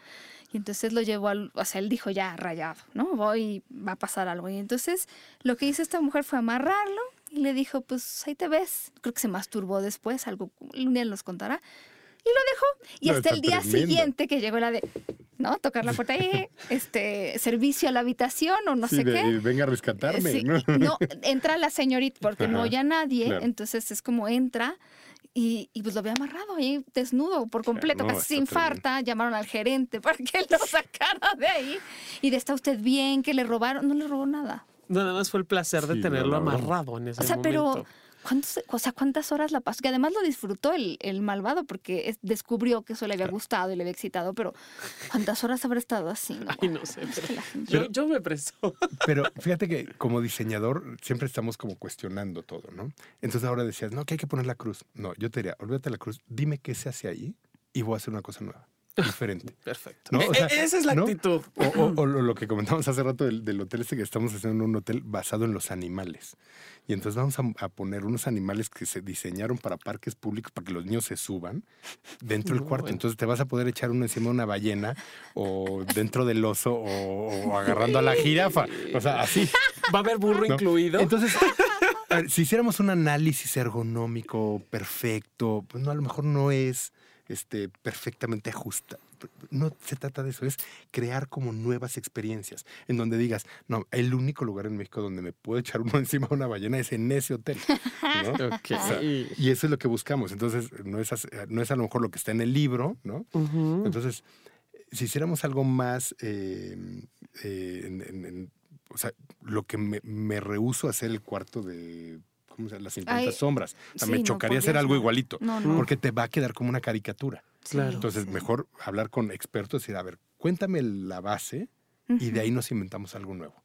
y entonces lo llevó al, o sea, él dijo ya rayado, ¿no? Voy, va a pasar algo. Y entonces lo que hizo esta mujer fue amarrarlo y le dijo, pues ahí te ves. Creo que se masturbó después, algo, un día nos contará. Y lo dejó. Y hasta el día siguiente que llegó la de, ¿no? Tocar la puerta y, este, servicio a la habitación o no sé qué. Venga a rescatarme. ¿no? ¿no? entra la señorita porque no oye a nadie, entonces es como entra y, pues lo había amarrado ahí desnudo por completo, casi se infarta. Llamaron al gerente para que lo [laughs] sacara de ahí. Y de está usted bien, que le robaron. No le robó nada. Nada más fue el placer de tenerlo amarrado en ese momento. O sea, pero ¿Cuántos, o sea, ¿cuántas horas la pasó? Que además lo disfrutó el, el malvado porque descubrió que eso le había gustado y le había excitado, pero ¿cuántas horas habrá estado así? Ay, no sé. Pero, yo, me presto. [laughs] Pero fíjate que como diseñador siempre estamos como cuestionando todo, ¿no? Entonces ahora decías, no, que hay que poner la cruz. No, yo te diría, olvídate la cruz, dime qué se hace ahí y voy a hacer una cosa nueva diferente. [laughs] Perfecto. E, e, esa es la actitud. O, lo que comentamos hace rato del, hotel este que estamos haciendo un hotel basado en los animales. Y entonces vamos a, poner unos animales que se diseñaron para parques públicos para que los niños se suban dentro del cuarto. Entonces te vas a poder echar uno encima de una ballena o dentro del oso o, agarrando a la jirafa. O sea, así. ¿Va a haber burro incluido? Entonces, si hiciéramos un análisis ergonómico perfecto, pues no, a lo mejor no es este, perfectamente ajusta. No se trata de eso, es crear como nuevas experiencias en donde digas, no, el único lugar en México donde me puedo echar [laughs] uno encima de una ballena es en ese hotel. [laughs] y eso es lo que buscamos. Entonces, no es, no es a lo mejor lo que está en el libro, ¿no? Entonces, si hiciéramos algo más eh, eh, o sea, lo que me, me rehuso a hacer el cuarto de ¿cómo se llama? Las 50 sombras. me chocaría hacer algo igualito, porque te va a quedar como una caricatura. Entonces, mejor hablar con expertos y decir, a ver, cuéntame la base y de ahí nos inventamos algo nuevo.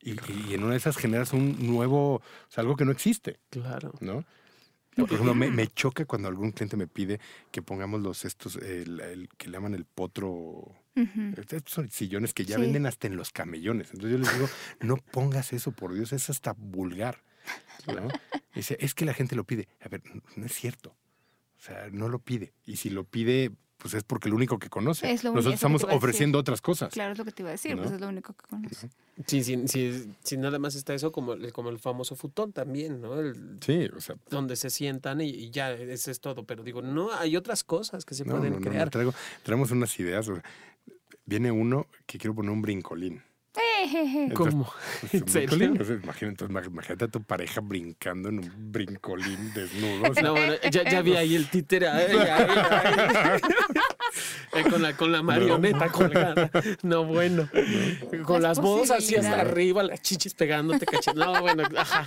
Y, en una de esas generas un nuevo, o sea, algo que no existe. Claro. ¿No? Por ejemplo, me, choca cuando algún cliente me pide que pongamos los estos, el, que le llaman el potro. Estos son sillones que ya venden hasta en los camellones. Entonces yo les digo, no pongas eso, por Dios, es hasta vulgar. Dice, es que la gente lo pide. A ver, no es cierto. O sea, no lo pide. Y si lo pide, pues es porque lo único que conoce. Nosotros estamos ofreciendo otras cosas. Claro, es lo que te iba a decir, pues es lo único que conoce. Sí, sí, sí, nada más está eso como, como el famoso futón también, ¿no? sí, o sea. Donde se sientan y, ya, ese es todo. Pero digo, no, hay otras cosas que se pueden crear. traigo, traemos unas ideas. Viene uno que quiero poner un brincolín. ¿Cómo? Imagínate, imagínate, a tu pareja brincando en un brincolín desnudo. no, bueno, ya, ya, vi ahí el títere. [laughs] Eh, con, la, con la marioneta colgada. No, bueno. Con las, las así hasta arriba, las chichis pegándote, cachando. No, bueno, ajá.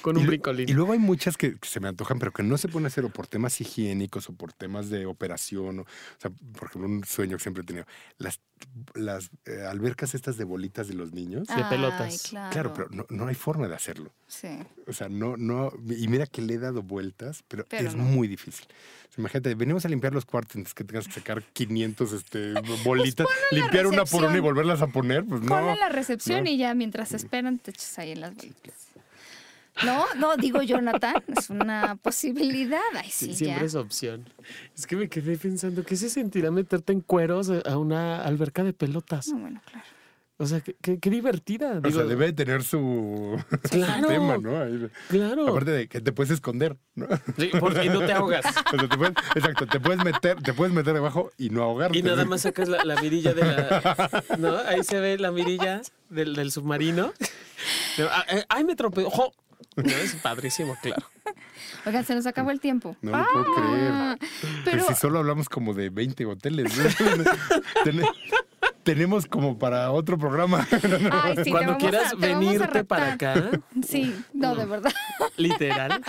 Con un brincolín. Y luego hay muchas que, se me antojan, pero que no se pueden hacer o por temas higiénicos o por temas de operación. O, sea, por ejemplo, un sueño que siempre he tenido. Las, las eh, albercas estas de bolitas de los niños. De pelotas. Claro. pero no, no, hay forma de hacerlo. Sí. O sea, no, no. Y mira que le he dado vueltas, pero, es muy difícil. Imagínate, venimos a limpiar los cuartos, entonces que tengas que sacar [laughs] 500 este, pues bolitas, limpiar una por una y volverlas a poner, pues no. Ponle la recepción y ya mientras esperan te echas ahí en las bolitas. No, no, digo Jonathan, es una posibilidad. Ay, sí, Siempre es opción. Es que me quedé pensando, ¿qué se sentirá meterte en cueros a una alberca de pelotas? bueno, claro. O sea, qué, qué, divertida. o sea, debe tener [laughs] su, claro, tema, ¿no? claro. Aparte de que te puedes esconder, ¿no? Sí, porque no te ahogas. [laughs] O sea, te puedes, exacto, te puedes meter, te puedes meter debajo y no ahogarte. Y nada más sacas la, la mirilla de la. ¿No? Ahí se ve la mirilla del, del submarino. Ah, eh, ¡Ay, me tropezó! No, es padrísimo, claro. Oigan, se nos acabó el tiempo. No lo puedo Ah, creer. Pero Pues si solo hablamos como de 20 hoteles. ¿no? [laughs] Ten- tenemos como para otro programa. [laughs] Ay, sí, te Cuando quieras a- venirte para acá, Sí, no, de verdad. [laughs] literal.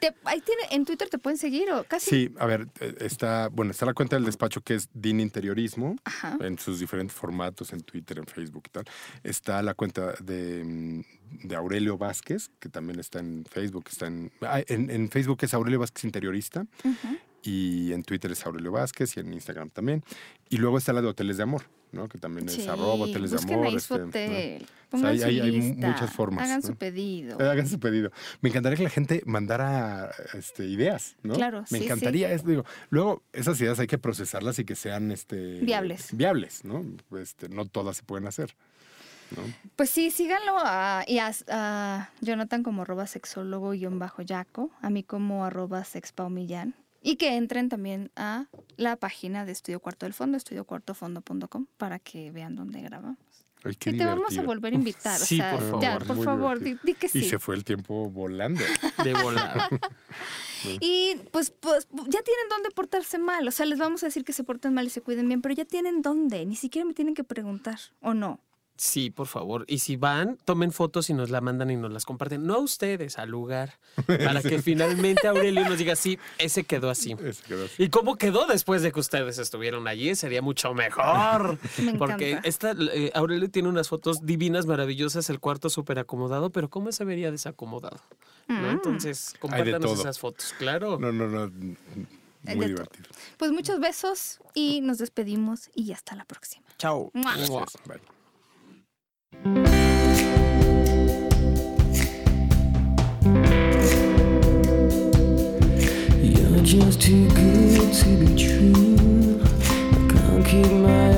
Te- ahí tiene, en Twitter te pueden seguir o casi. Sí, a ver, eh, está, bueno, está la cuenta del despacho que es DIN Interiorismo, Ajá. en sus diferentes formatos, en Twitter, en Facebook y tal. Está la cuenta de, mm, de Aurelio Vázquez, que también está en Facebook, está en, ah, en, en Facebook es Aurelio Vázquez Interiorista, Ujú. Y en Twitter es Aurelio Vázquez, y en Instagram también. Y luego está la de Hoteles de Amor, ¿no? Que también es Sí, arroba Hoteles de Amor. este. O sea, hay- muchas formas, Hagan ¿no? su pedido. Eh, Hagan su pedido. Me encantaría que la gente mandara este, ideas, ¿no? Claro, Me sí, encantaría eso. Digo, luego, esas ideas hay que procesarlas y que sean este, Viables. Viables, ¿no? Este, no todas se pueden hacer. ¿no? Pues sí, síganlo a, y a, a Jonathan como arroba sexólogo guion bajo yaco, a mí como arroba sexpaumillán. Y que entren también a la página de Estudio Cuarto del Fondo, estudiocuartofondo.com, para que vean dónde grabamos. Ay, qué y te vamos a volver a invitar. Sí, o sea, por ya, favor. por Muy favor, di, que Y sí. se fue el tiempo volando. [laughs] De volar. [laughs] Y pues, pues ya tienen dónde portarse mal. O sea, les vamos a decir que se porten mal y se cuiden bien, pero ya tienen dónde. Ni siquiera me tienen que preguntar, ¿o no? Sí, por favor. Y si van, tomen fotos y nos la mandan y nos las comparten. No a ustedes, al lugar. [laughs] Para que finalmente Aurelio nos diga, sí, ese quedó así. Ese quedó así. ¿Y cómo quedó después de que ustedes estuvieron allí? Sería mucho mejor. [laughs] Me Porque esta, eh, Aurelio tiene unas fotos divinas, maravillosas, el cuarto súper acomodado, pero ¿cómo se vería desacomodado? ¿No? Mm. Entonces, compártanos esas fotos, claro. No, no, no. Muy divertido. Pues muchos besos y nos despedimos y hasta la próxima. Chao. Bye. You're just too good to be true. I can't keep my